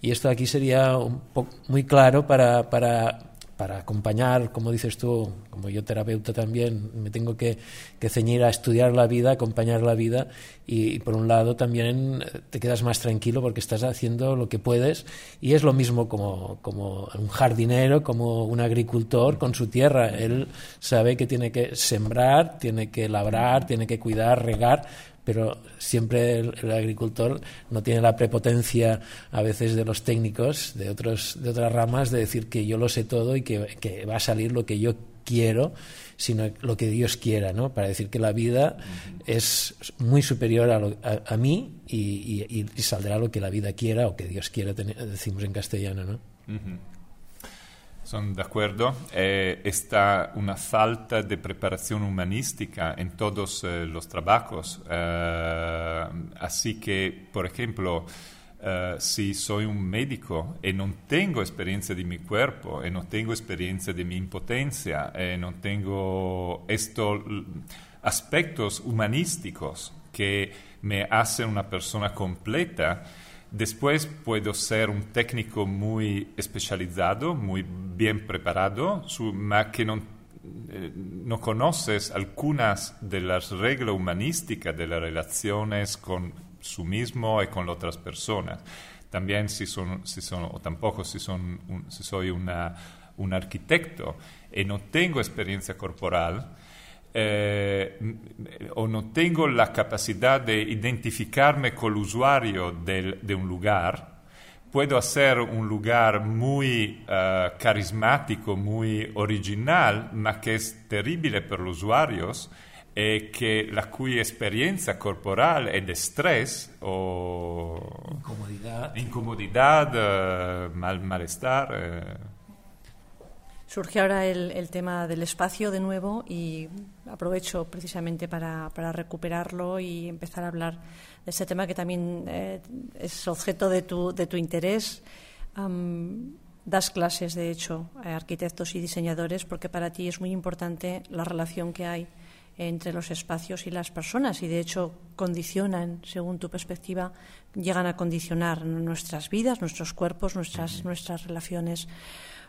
Y esto aquí sería un muy claro para, para para acompañar, como dices tú, como yo terapeuta también, me tengo que, ceñir a estudiar la vida, acompañar la vida y, por un lado también eh, te quedas más tranquilo porque estás haciendo lo que puedes y es lo mismo como, como un jardinero, como un agricultor con su tierra. Él sabe que tiene que sembrar, tiene que labrar, tiene que cuidar, regar, pero siempre el, agricultor no tiene la prepotencia a veces de los técnicos de, otros, de otras ramas de decir que yo lo sé todo y que, va a salir lo que yo quiero, sino lo que Dios quiera, ¿no? Para decir que la vida es muy superior a, a, mí y, saldrá lo que la vida quiera o que Dios quiera, decimos en castellano, ¿no? Sono d'accordo. Eh, está una falta de preparación humanística en todos eh, los trabajos. Eh, así que, por ejemplo, eh, si soy un médico e non tengo esperienza di mi cuerpo e non tengo esperienza di mi impotencia e non tengo estos aspectos humanísticos que me hacen una persona completa, Después puedo ser un técnico muy especializado, muy bien preparado, ma que no, eh, no, conoces algunas de las reglas humanísticas de las relaciones con su mismo y con otras personas. También si son, si son o tampoco si, son un, si soy una, un arquitecto y no tengo experiencia corporal, eh, o no tengo la capacidad de identificarme con el usuario del, de un lugar, puedo hacer un lugar muy uh, carismático, muy original, ma que es terrible para los usuarios e que la cui experiencia corporal è di stress o incomodidad, incomodidad uh, mal, malestar. Uh, Surge ahora el, el, tema del espacio de nuevo y aprovecho precisamente para, para, recuperarlo y empezar a hablar de este tema que también eh, es objeto de tu, de tu interés. Um, das clases, de hecho, a arquitectos y diseñadores porque para ti es muy importante la relación que hay entre los espacios y las personas y de hecho condicionan, según tu perspectiva, llegan a condicionar nuestras vidas, nuestros cuerpos, nuestras, nuestras relaciones.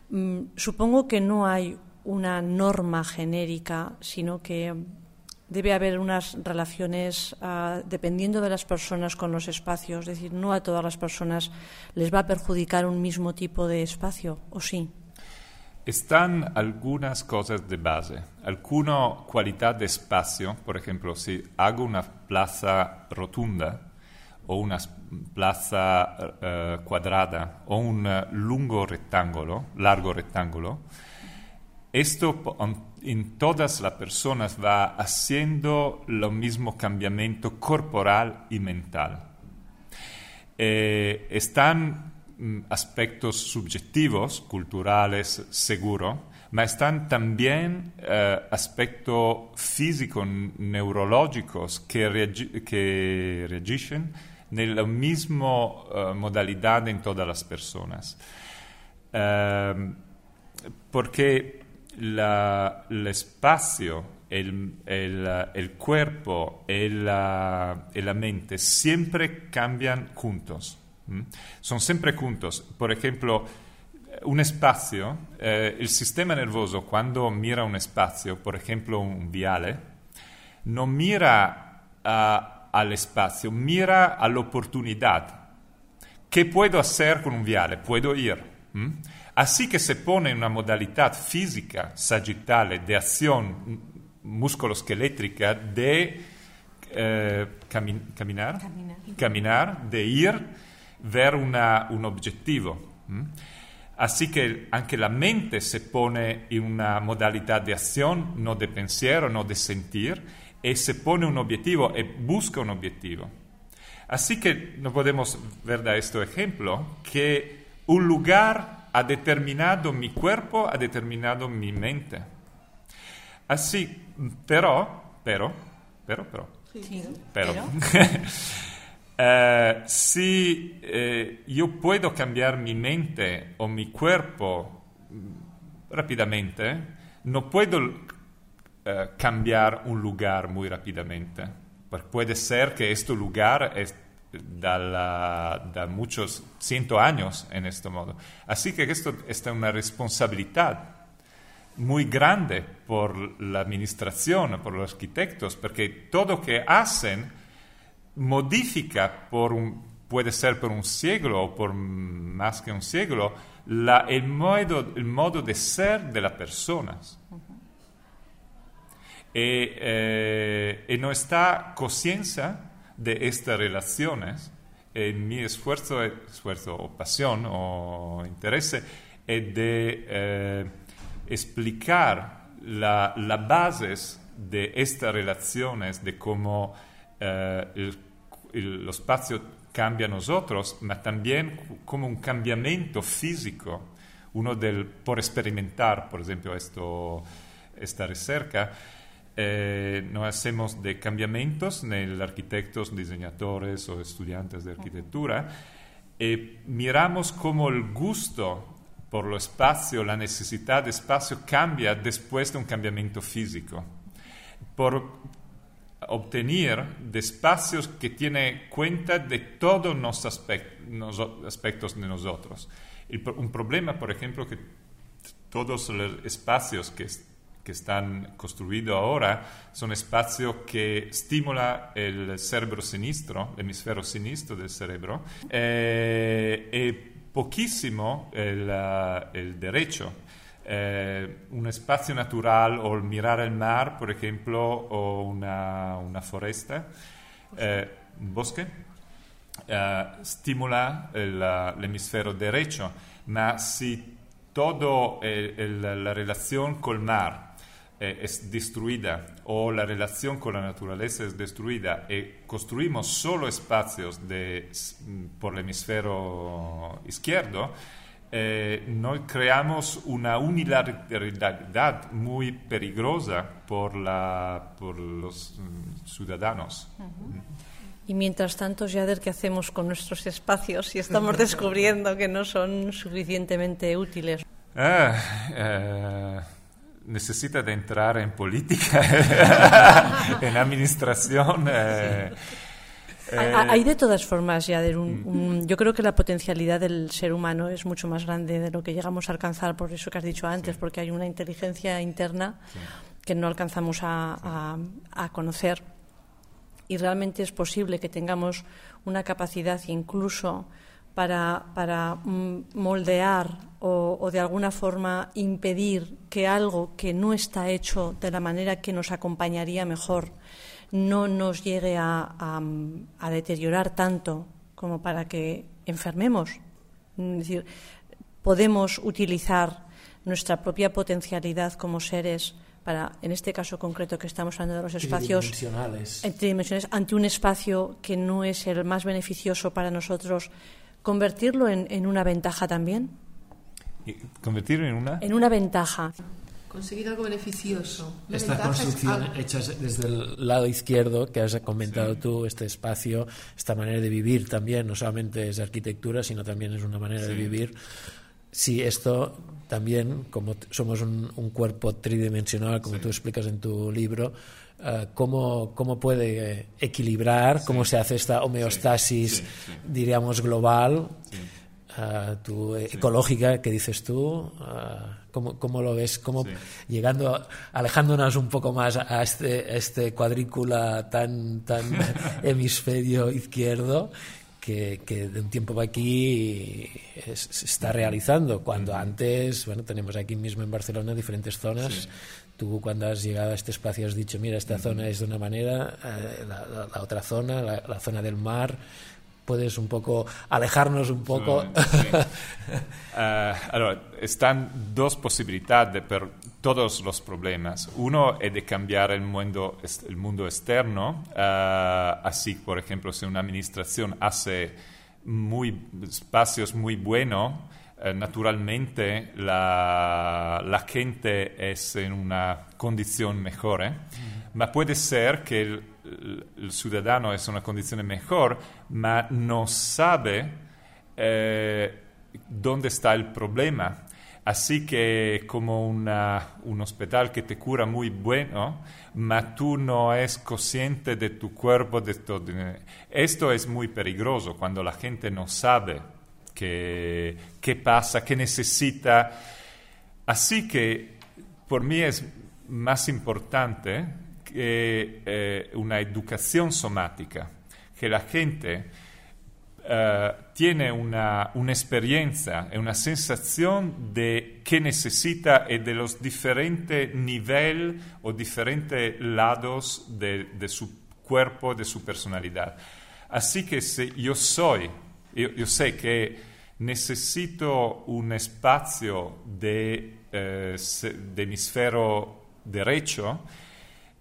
Mm, supongo que no hay una norma genérica, sino que debe haber unas relaciones uh, dependiendo de las personas con los espacios. Es decir, no a todas las personas les va a perjudicar un mismo tipo de espacio, ¿o sí? Están algunas cosas de base, alguna cualidad de espacio, por ejemplo, si hago una plaza rotunda o una plaza uh, cuadrada o un lungo rectángulo, largo rectángulo, esto en todas las personas va haciendo lo mismo cambiamiento corporal y mental. Eh, están mm, aspectos subjetivos, culturales, seguro, ma están también eh, aspectos físicos, neurológicos que, reagi que reagiscono nella misma uh, modalità in tutte le persone. Uh, perché la, l'espazio, el, el, el, cuerpo y la, y la mente siempre cambian juntos. Son sempre juntos. Por ejemplo, un espacio, eh, il sistema nervoso quando mira un spazio, per esempio un viale, non mira a al espacio, mira a la oportunidad. ¿Qué puedo hacer con un viale? Puedo ir. ¿Mm? Así que se pone una modalidad física, sagittale, de acción musculoesquelétrica, de eh, cami caminar, caminar, caminar, de ir ver una, un objetivo. ¿Mm? Así que anche la mente se pone en una modalidad de acción, no de pensiero, no de sentir, e se pone un obiettivo e busca un obiettivo. Así que no podemos ver da este ejemplo que un lugar ha determinado mi cuerpo, ha determinado mi mente. Así, pero, pero, pero, pero, Sí. pero, eh, si eh, yo puedo cambiar mi mente o mi cuerpo mm, rápidamente, no puedo eh, cambiar un lugar muy rápidamente. Porque puede ser que este lugar es da, la, muchos cientos años en este modo. Así que esto es una responsabilidad muy grande por la administración, por los arquitectos, porque todo que hacen modifica por un, puede ser por un siglo o por más que un siglo, la, el, modo, el modo de ser de las personas. Y, eh, y no está conciencia de estas relaciones. En mi esfuerzo, esfuerzo o pasión o interés es de eh, explicar las la bases de estas relaciones, de cómo eh, el, espacio cambia a nosotros, pero también como un cambiamiento físico, uno del, por experimentar, por ejemplo, esto, esta recerca, eh, nos hacemos de cambiamientos en arquitectos, diseñadores o estudiantes de arquitectura y miramos cómo el gusto por lo espacio, la necesidad de espacio cambia después de un cambiamiento físico. Por obtener de espacios que tienen cuenta de todos los aspectos de nosotros. un problema, por ejemplo, que todos los espacios que, que están construidos ahora son espacios que estimulan el cerebro sinistro, el hemisferio sinistro del cerebro, eh, y poquísimo el, el derecho. Eh, un espacio natural o mirar el mar, por ejemplo, o una, una foresta, eh, un bosque, eh, estimula el, el, hemisferio derecho, ma si toda la relación con el mar es destruida o la relación con la naturaleza es destruida y construimos solo espacios de, por el hemisferio izquierdo, eh, creamos una unilateralidad muy peligrosa por, la, por los mm, ciudadanos. Y mientras tanto, Jader, ¿qué hacemos con nuestros espacios si estamos descubriendo que no son suficientemente útiles? Ah, eh, necesita de entrar en política, en administración. Eh, eh, hay de todas formas, ya mm. yo creo que la potencialidad del ser humano es mucho más grande de lo que llegamos a alcanzar, por eso que has dicho antes, porque hay una inteligencia interna que no alcanzamos a, conocer. Y realmente es posible que tengamos una capacidad incluso para, para mm, moldear o, o, de alguna forma impedir que algo que no está hecho de la manera que nos acompañaría mejor no nos llegue a, deteriorar tanto como para que enfermemos. Es decir, podemos utilizar nuestra propia potencialidad como seres para, en este caso concreto que estamos hablando de los espacios tridimensionales, ante un espacio que no es el más beneficioso para nosotros, convertirlo en, en una ventaja también. ¿Convertirlo en una? En una ventaja conseguir algo beneficioso. Esta construcción hecha desde el lado izquierdo, que has comentado tú, este espacio, esta manera de vivir también, no solamente es arquitectura, sino también es una manera de vivir. Si esto también, como somos un, cuerpo tridimensional, como tú explicas en tu libro, uh, ¿cómo, ¿cómo, puede equilibrar, cómo se hace esta homeostasis, diríamos, global? Uh, tu, ecológica que dices tú, uh, ¿Cómo, lo ves? ¿Cómo llegando, alejándonos un poco más a este, este cuadrícula tan, tan hemisferio izquierdo que, de un tiempo para aquí se está realizando, cuando antes, bueno, tenemos aquí mismo en Barcelona diferentes zonas. Tú cuando has llegado a este espacio has dicho, mira, esta zona es de una manera, eh, la, otra zona, la zona del mar, puedes un poco alejarnos un poco. Uh, están dos posibilidades para todos los problemas. Uno es de cambiar el mundo, el mundo externo, uh, así, por ejemplo, si una administración hace muy, espacios muy buenos, uh, naturalmente la, la, gente es en una condición mejor. ¿eh? Ma puede ser que el, el ciudadano es una condición mejor, ma no sabe eh, dónde está el problema. Así que como una, un hospital que te cura muy bueno, ma tú no es consciente de tu cuerpo, de todo. Esto es muy peligroso cuando la gente no sabe qué pasa, qué necesita. Así que por mí es más importante que eh, una educación somática, que la gente eh, tiene una, una, experiencia una sensación de qué necesita y de los diferentes niveles o diferentes lados de, de, su cuerpo, de su personalidad. Así que si yo soy, yo, yo sé que necesito un espacio de, eh, de hemisferio derecho,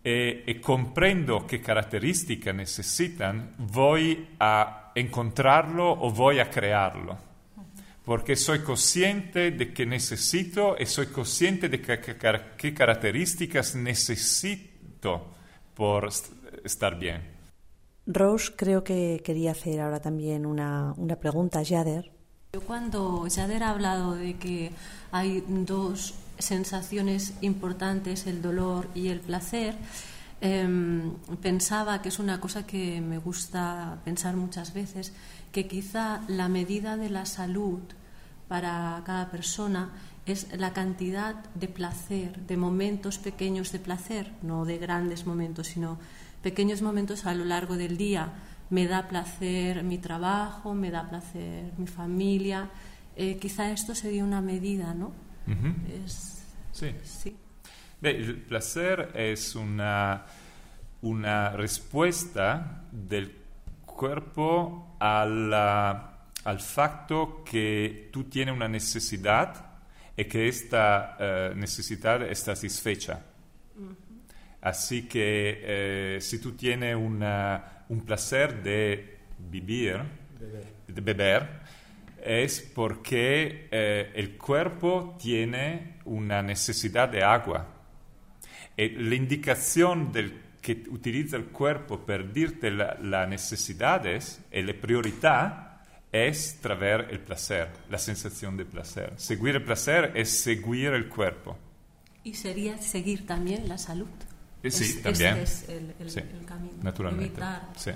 e, e comprendo che caratteristiche necessitan, voy a encontrarlo o voy a crearlo. porque soy consciente de que necesito y soy consciente de que- que- qué características necesito por est- estar bien. Rose creo que quería hacer ahora también una, una pregunta a Jader. Yo cuando Jader ha hablado de que hay dos sensaciones importantes, el dolor y el placer, em, pensaba que es una cosa que me gusta pensar muchas veces, que quizá la medida de la salud para cada persona es la cantidad de placer, de momentos pequeños de placer, no de grandes momentos, sino pequeños momentos a lo largo del día. Me da placer mi trabajo, me da placer mi familia. Eh, quizá esto sería una medida, ¿no? Es, Sí. sí. Beh, il placer es una, una risposta del cuerpo alla- al fatto che tu tienes una necesidad e che esta eh, necesidad es satisfecha. Así que eh, si tú tienes una- un placer de vivir, de beber, es porque eh, el cuerpo tiene una necesidad de agua. E la indicación del, que utilizza il cuerpo per dirte la, las necesidades e le priorità es traver el placer, la sensación de placer. Seguir el placer es seguir el cuerpo. Y sería seguir también la salud. Sí, Es- también. Este es el, el- Sí, el camino. Naturalmente. Sí.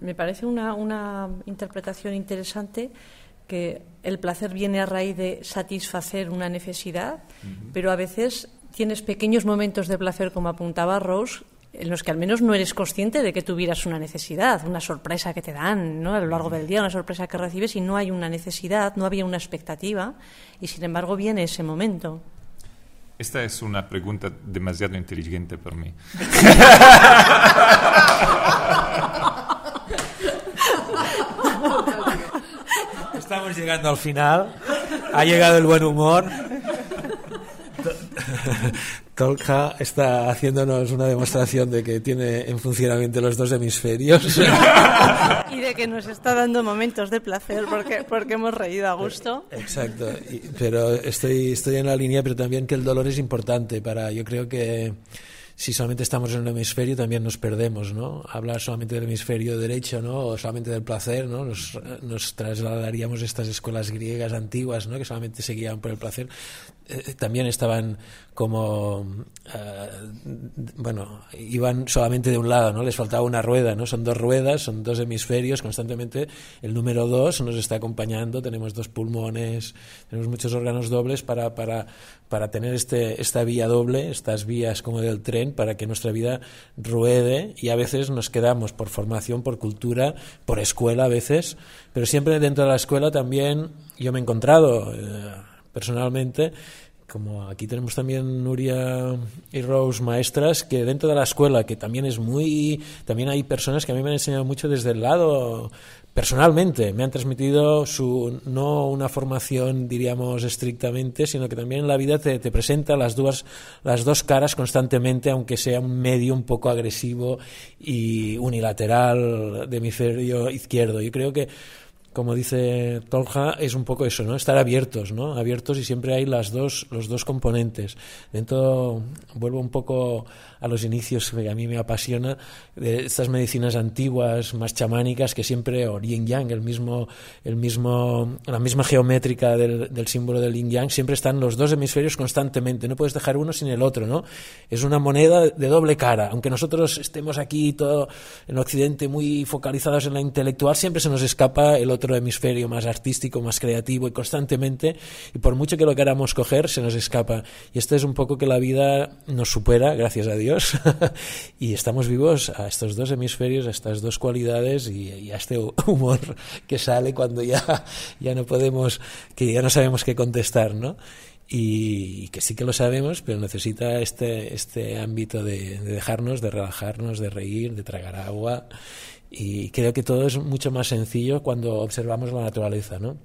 Me parece una, una interpretación interesante que el placer viene a raíz de satisfacer una necesidad, pero a veces tienes pequeños momentos de placer, como apuntaba Rose, en los que al menos no eres consciente de que tuvieras una necesidad, una sorpresa que te dan ¿no? a lo largo del día, una sorpresa que recibes y no hay una necesidad, no había una expectativa y sin embargo viene ese momento. Esta es una pregunta demasiado inteligente para mí. Estamos llegando al final. Ha llegado el buen humor. Tolka está haciéndonos una demostración de que tiene en funcionamiento los dos hemisferios. Y de que nos está dando momentos de placer porque, porque hemos reído a gusto. Exacto, y- pero estoy, estoy en la línea, pero también que el dolor es importante para, yo creo que si solamente estamos en un hemisferio también nos perdemos, ¿no? Hablar solamente del hemisferio derecho, ¿no? O solamente del placer, ¿no? Nos, nos trasladaríamos a estas escuelas griegas antiguas, ¿no? Que solamente se guiaban por el placer. Eh, también estaban como, eh, bueno, iban solamente de un lado, ¿no? Les faltaba una rueda, ¿no? Son dos ruedas, son dos hemisferios, constantemente el número dos nos está acompañando, tenemos dos pulmones, tenemos muchos órganos dobles para, para, para tener este, esta vía doble, estas vías como del tren, para que nuestra vida ruede y a veces nos quedamos por formación, por cultura, por escuela a veces, pero siempre dentro de la escuela también yo me he encontrado eh, personalmente como aquí tenemos también Nuria y Rose maestras que dentro de la escuela que también es muy también hay personas que a mí me han enseñado mucho desde el lado personalmente. Me han transmitido su no una formación diríamos estrictamente sino que también en la vida te, te presenta las dos las dos caras constantemente aunque sea un medio un poco agresivo y unilateral de hemisferio izquierdo. Yo creo que como dice Tolja, es un poco eso, ¿no? Estar abiertos, ¿no? Abiertos y siempre hay las dos, los dos componentes. Dentro, vuelvo un poco a los inicios que a mí me apasiona, de estas medicinas antiguas, más chamánicas, que siempre, o yin yang, el mismo, el mismo, la misma geométrica del, del símbolo del yin yang, siempre están los dos hemisferios constantemente. No puedes dejar uno sin el otro, ¿no? Es una moneda de doble cara. Aunque nosotros estemos aquí todo en Occidente muy focalizados en la intelectual, siempre se nos escapa el otro hemisferio más artístico, más creativo y constantemente, y por mucho que lo queramos coger, se nos escapa. Y esto es un poco que la vida nos supera, gracias a Dios, y estamos vivos a estos dos hemisferios, a estas dos cualidades y, a este humor que sale cuando ya, ya no podemos, que ya no sabemos qué contestar, ¿no? y que sí que lo sabemos, pero necesita este, este ámbito de, de, dejarnos, de relajarnos, de reír, de tragar agua. Y creo que todo es mucho más sencillo cuando observamos la naturaleza, ¿no?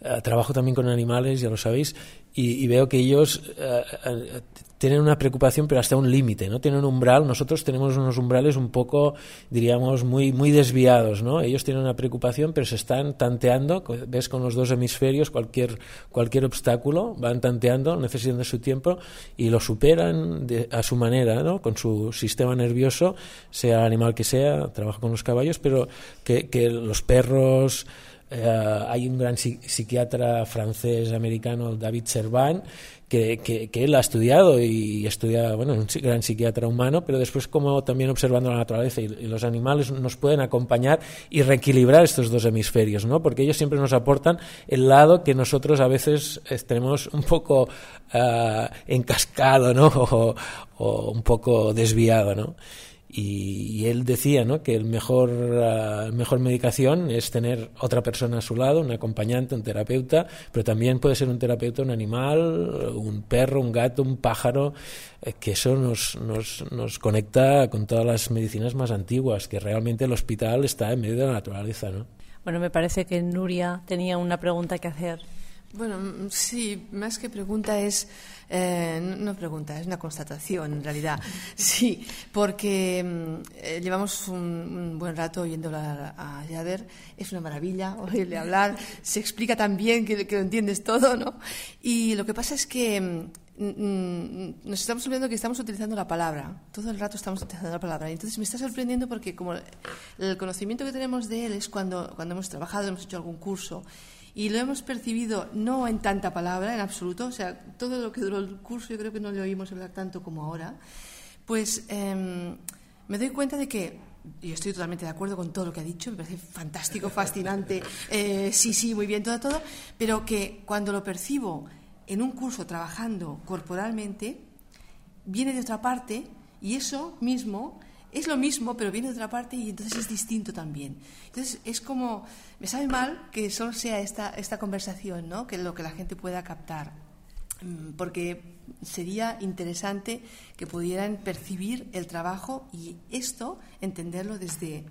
Uh, trabajo también con animales, ya lo sabéis, y, veo que ellos uh, tienen una preocupación, pero hasta un límite, ¿no? Tienen un umbral, nosotros tenemos unos umbrales un poco, diríamos, muy, muy desviados, ¿no? Ellos tienen una preocupación, pero se están tanteando, ves con los dos hemisferios, cualquier, cualquier obstáculo, van tanteando, necesitan de su tiempo y lo superan a su manera, ¿no? Con su sistema nervioso, sea el animal que sea, trabaja con los caballos, pero que, que los perros, eh, hay un gran psiquiatra francés americano, David Servan, que, él ha estudiado y estudia, bueno, un gran psiquiatra humano, pero después como también observando la naturaleza y, los animales nos pueden acompañar y reequilibrar estos dos hemisferios, ¿no? Porque ellos siempre nos aportan el lado que nosotros a veces eh, tenemos un poco uh, encascado, ¿no? O, o un poco desviado, ¿no? Y, él decía ¿no? que el mejor, la mejor medicación es tener otra persona a su lado, un acompañante, un terapeuta, pero también puede ser un terapeuta, un animal, un perro, un gato, un pájaro, eh, que eso nos, nos, nos conecta con todas las medicinas más antiguas, que realmente el hospital está en medio de la naturaleza. ¿no? Bueno, me parece que Nuria tenía una pregunta que hacer. Bueno, mm, sí, más que pregunta es, eh, no pregunta, es una constatación en realidad. Sí, porque mm, eh, llevamos un, buen rato oyéndola a, a Yader, es una maravilla oírle hablar, se explica tan bien que, lo entiendes todo, ¿no? Y lo que pasa es que mm, nos estamos olvidando que estamos utilizando la palabra, todo el rato estamos utilizando la palabra. Entonces me está sorprendiendo porque como el conocimiento que tenemos de él es cuando, cuando hemos trabajado, hemos hecho algún curso y lo hemos percibido no en tanta palabra, en absoluto, o sea, todo lo que duró el curso yo creo que no le oímos hablar tanto como ahora, pues em, me doy cuenta de que yo estoy totalmente de acuerdo con todo lo que ha dicho, me parece fantástico, fascinante, eh, sí, sí, muy bien, todo, todo, pero que cuando lo percibo en un curso trabajando corporalmente, viene de otra parte y eso mismo es lo mismo, pero viene de otra parte y entonces es distinto también. Entonces es como, me sabe mal que solo sea esta, esta conversación, ¿no? que lo que la gente pueda captar, mm, porque sería interesante que pudieran percibir el trabajo y esto entenderlo desde,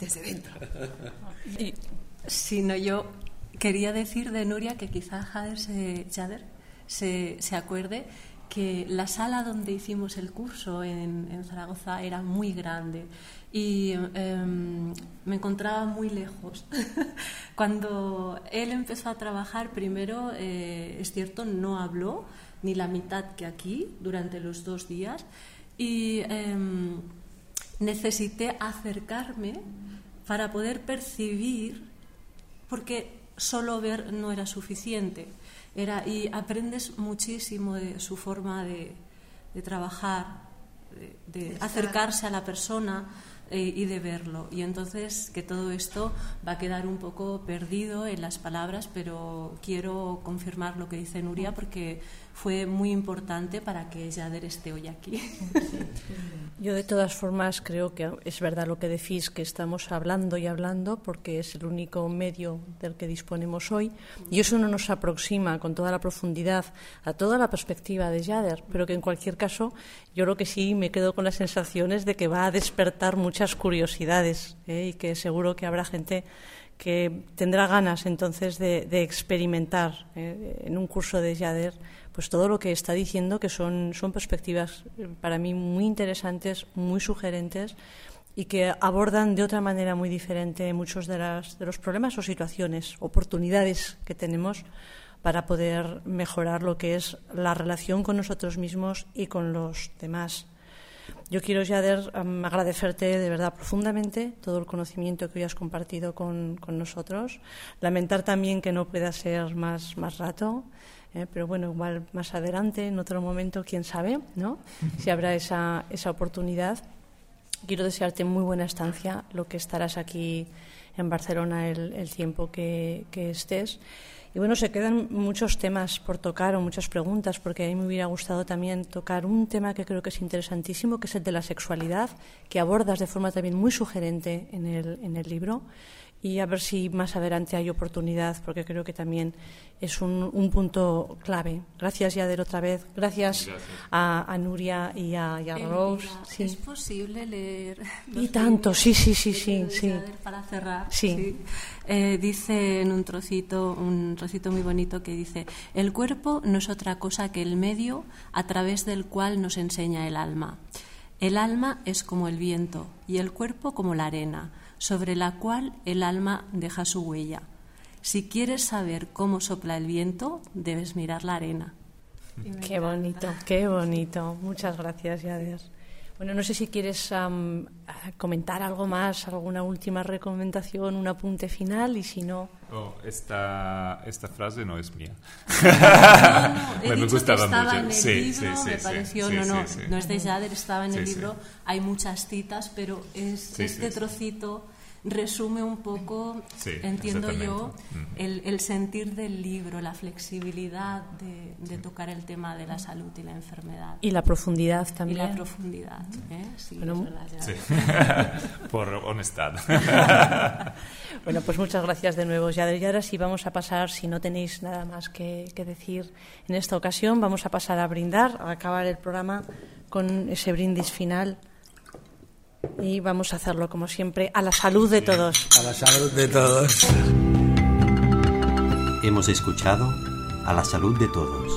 desde dentro. Si no, yo quería decir de Nuria que quizá Jader se, se, se acuerde que la sala donde hicimos el curso en, Zaragoza era muy grande y em, me encontraba muy lejos. Cuando él empezó a trabajar, primero, eh, es cierto, no habló ni la mitad que aquí durante los dos días y em, necesité acercarme para poder percibir, porque solo ver no era suficiente era, y aprendes muchísimo de su forma de, trabajar, de, acercarse a la persona eh, y de verlo. Y entonces que todo esto va a quedar un poco perdido en las palabras, pero quiero confirmar lo que dice Nuria porque fue muy importante para que Jader esté hoy aquí. Yo de todas formas creo que es verdad lo que decís, que estamos hablando y hablando porque es el único medio del que disponemos hoy y eso no nos aproxima con toda la profundidad a toda la perspectiva de Jader, pero que en cualquier caso yo creo que sí me quedo con las sensaciones de que va a despertar muchas curiosidades ¿eh? y que seguro que habrá gente que tendrá ganas entonces de, experimentar ¿eh? en un curso de Jader pues todo lo que está diciendo, que son, son perspectivas eh, para mí muy interesantes, muy sugerentes y que abordan de otra manera muy diferente muchos de, las, de los problemas o situaciones, oportunidades que tenemos para poder mejorar lo que es la relación con nosotros mismos y con los demás. Yo quiero, Jader, agradecerte de verdad profundamente todo el conocimiento que hoy has compartido con, con nosotros. Lamentar también que no pueda ser más, más rato. ¿Eh? pero bueno, igual más adelante, en otro momento, quién sabe, ¿no? Si habrá esa, esa oportunidad. Quiero desearte muy buena estancia, lo que estarás aquí en Barcelona el, tiempo que, que, estés. Y bueno, se quedan muchos temas por tocar o muchas preguntas, porque a mí me hubiera gustado también tocar un tema que creo que es interesantísimo, que es el de la sexualidad, que abordas de forma también muy sugerente en el, en el libro y a ver si más adelante hay oportunidad, porque creo que también es un, un punto clave. Gracias, Yader, otra vez. Gracias, A, a, Nuria y a, y a Rose. Sí. ¿Es posible leer? Y tanto, sí, sí, sí, sí. sí. Para cerrar. Sí. sí. Eh, dice en un trocito, un trocito muy bonito que dice: El cuerpo no es otra cosa que el medio a través del cual nos enseña el alma. El alma es como el viento y el cuerpo como la arena sobre la cual el alma deja su huella. Si quieres saber cómo sopla el viento, debes mirar la arena. Qué bonito, qué bonito. Muchas gracias, Yader. Bueno, no sé si quieres um, comentar algo más, alguna última recomendación, un apunte final y si no... Oh, esta, esta frase no es mía. No, no, me gustaba mucho. En el sí, libro, sí, sí, me pareció, no, no, no es de Jader, estaba en el libro, hay muchas citas, pero es este trocito resume un poco, sí, entiendo yo, el, el, sentir del libro, la flexibilidad de, de, tocar el tema de la salud y la enfermedad. Y la profundidad también. Y la profundidad, ¿eh? sí, bueno, verdad, Por honestad. bueno, pues muchas gracias de nuevo, Yader. Y ahora sí vamos a pasar, si no tenéis nada más que, que decir en esta ocasión, vamos a pasar a brindar, a acabar el programa con ese brindis final y vamos a hacerlo como siempre a la salud de todos. A la salud de todos. Hemos escuchado A la salud de todos,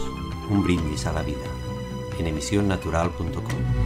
un brindis a la vida, en emisionnatural.com.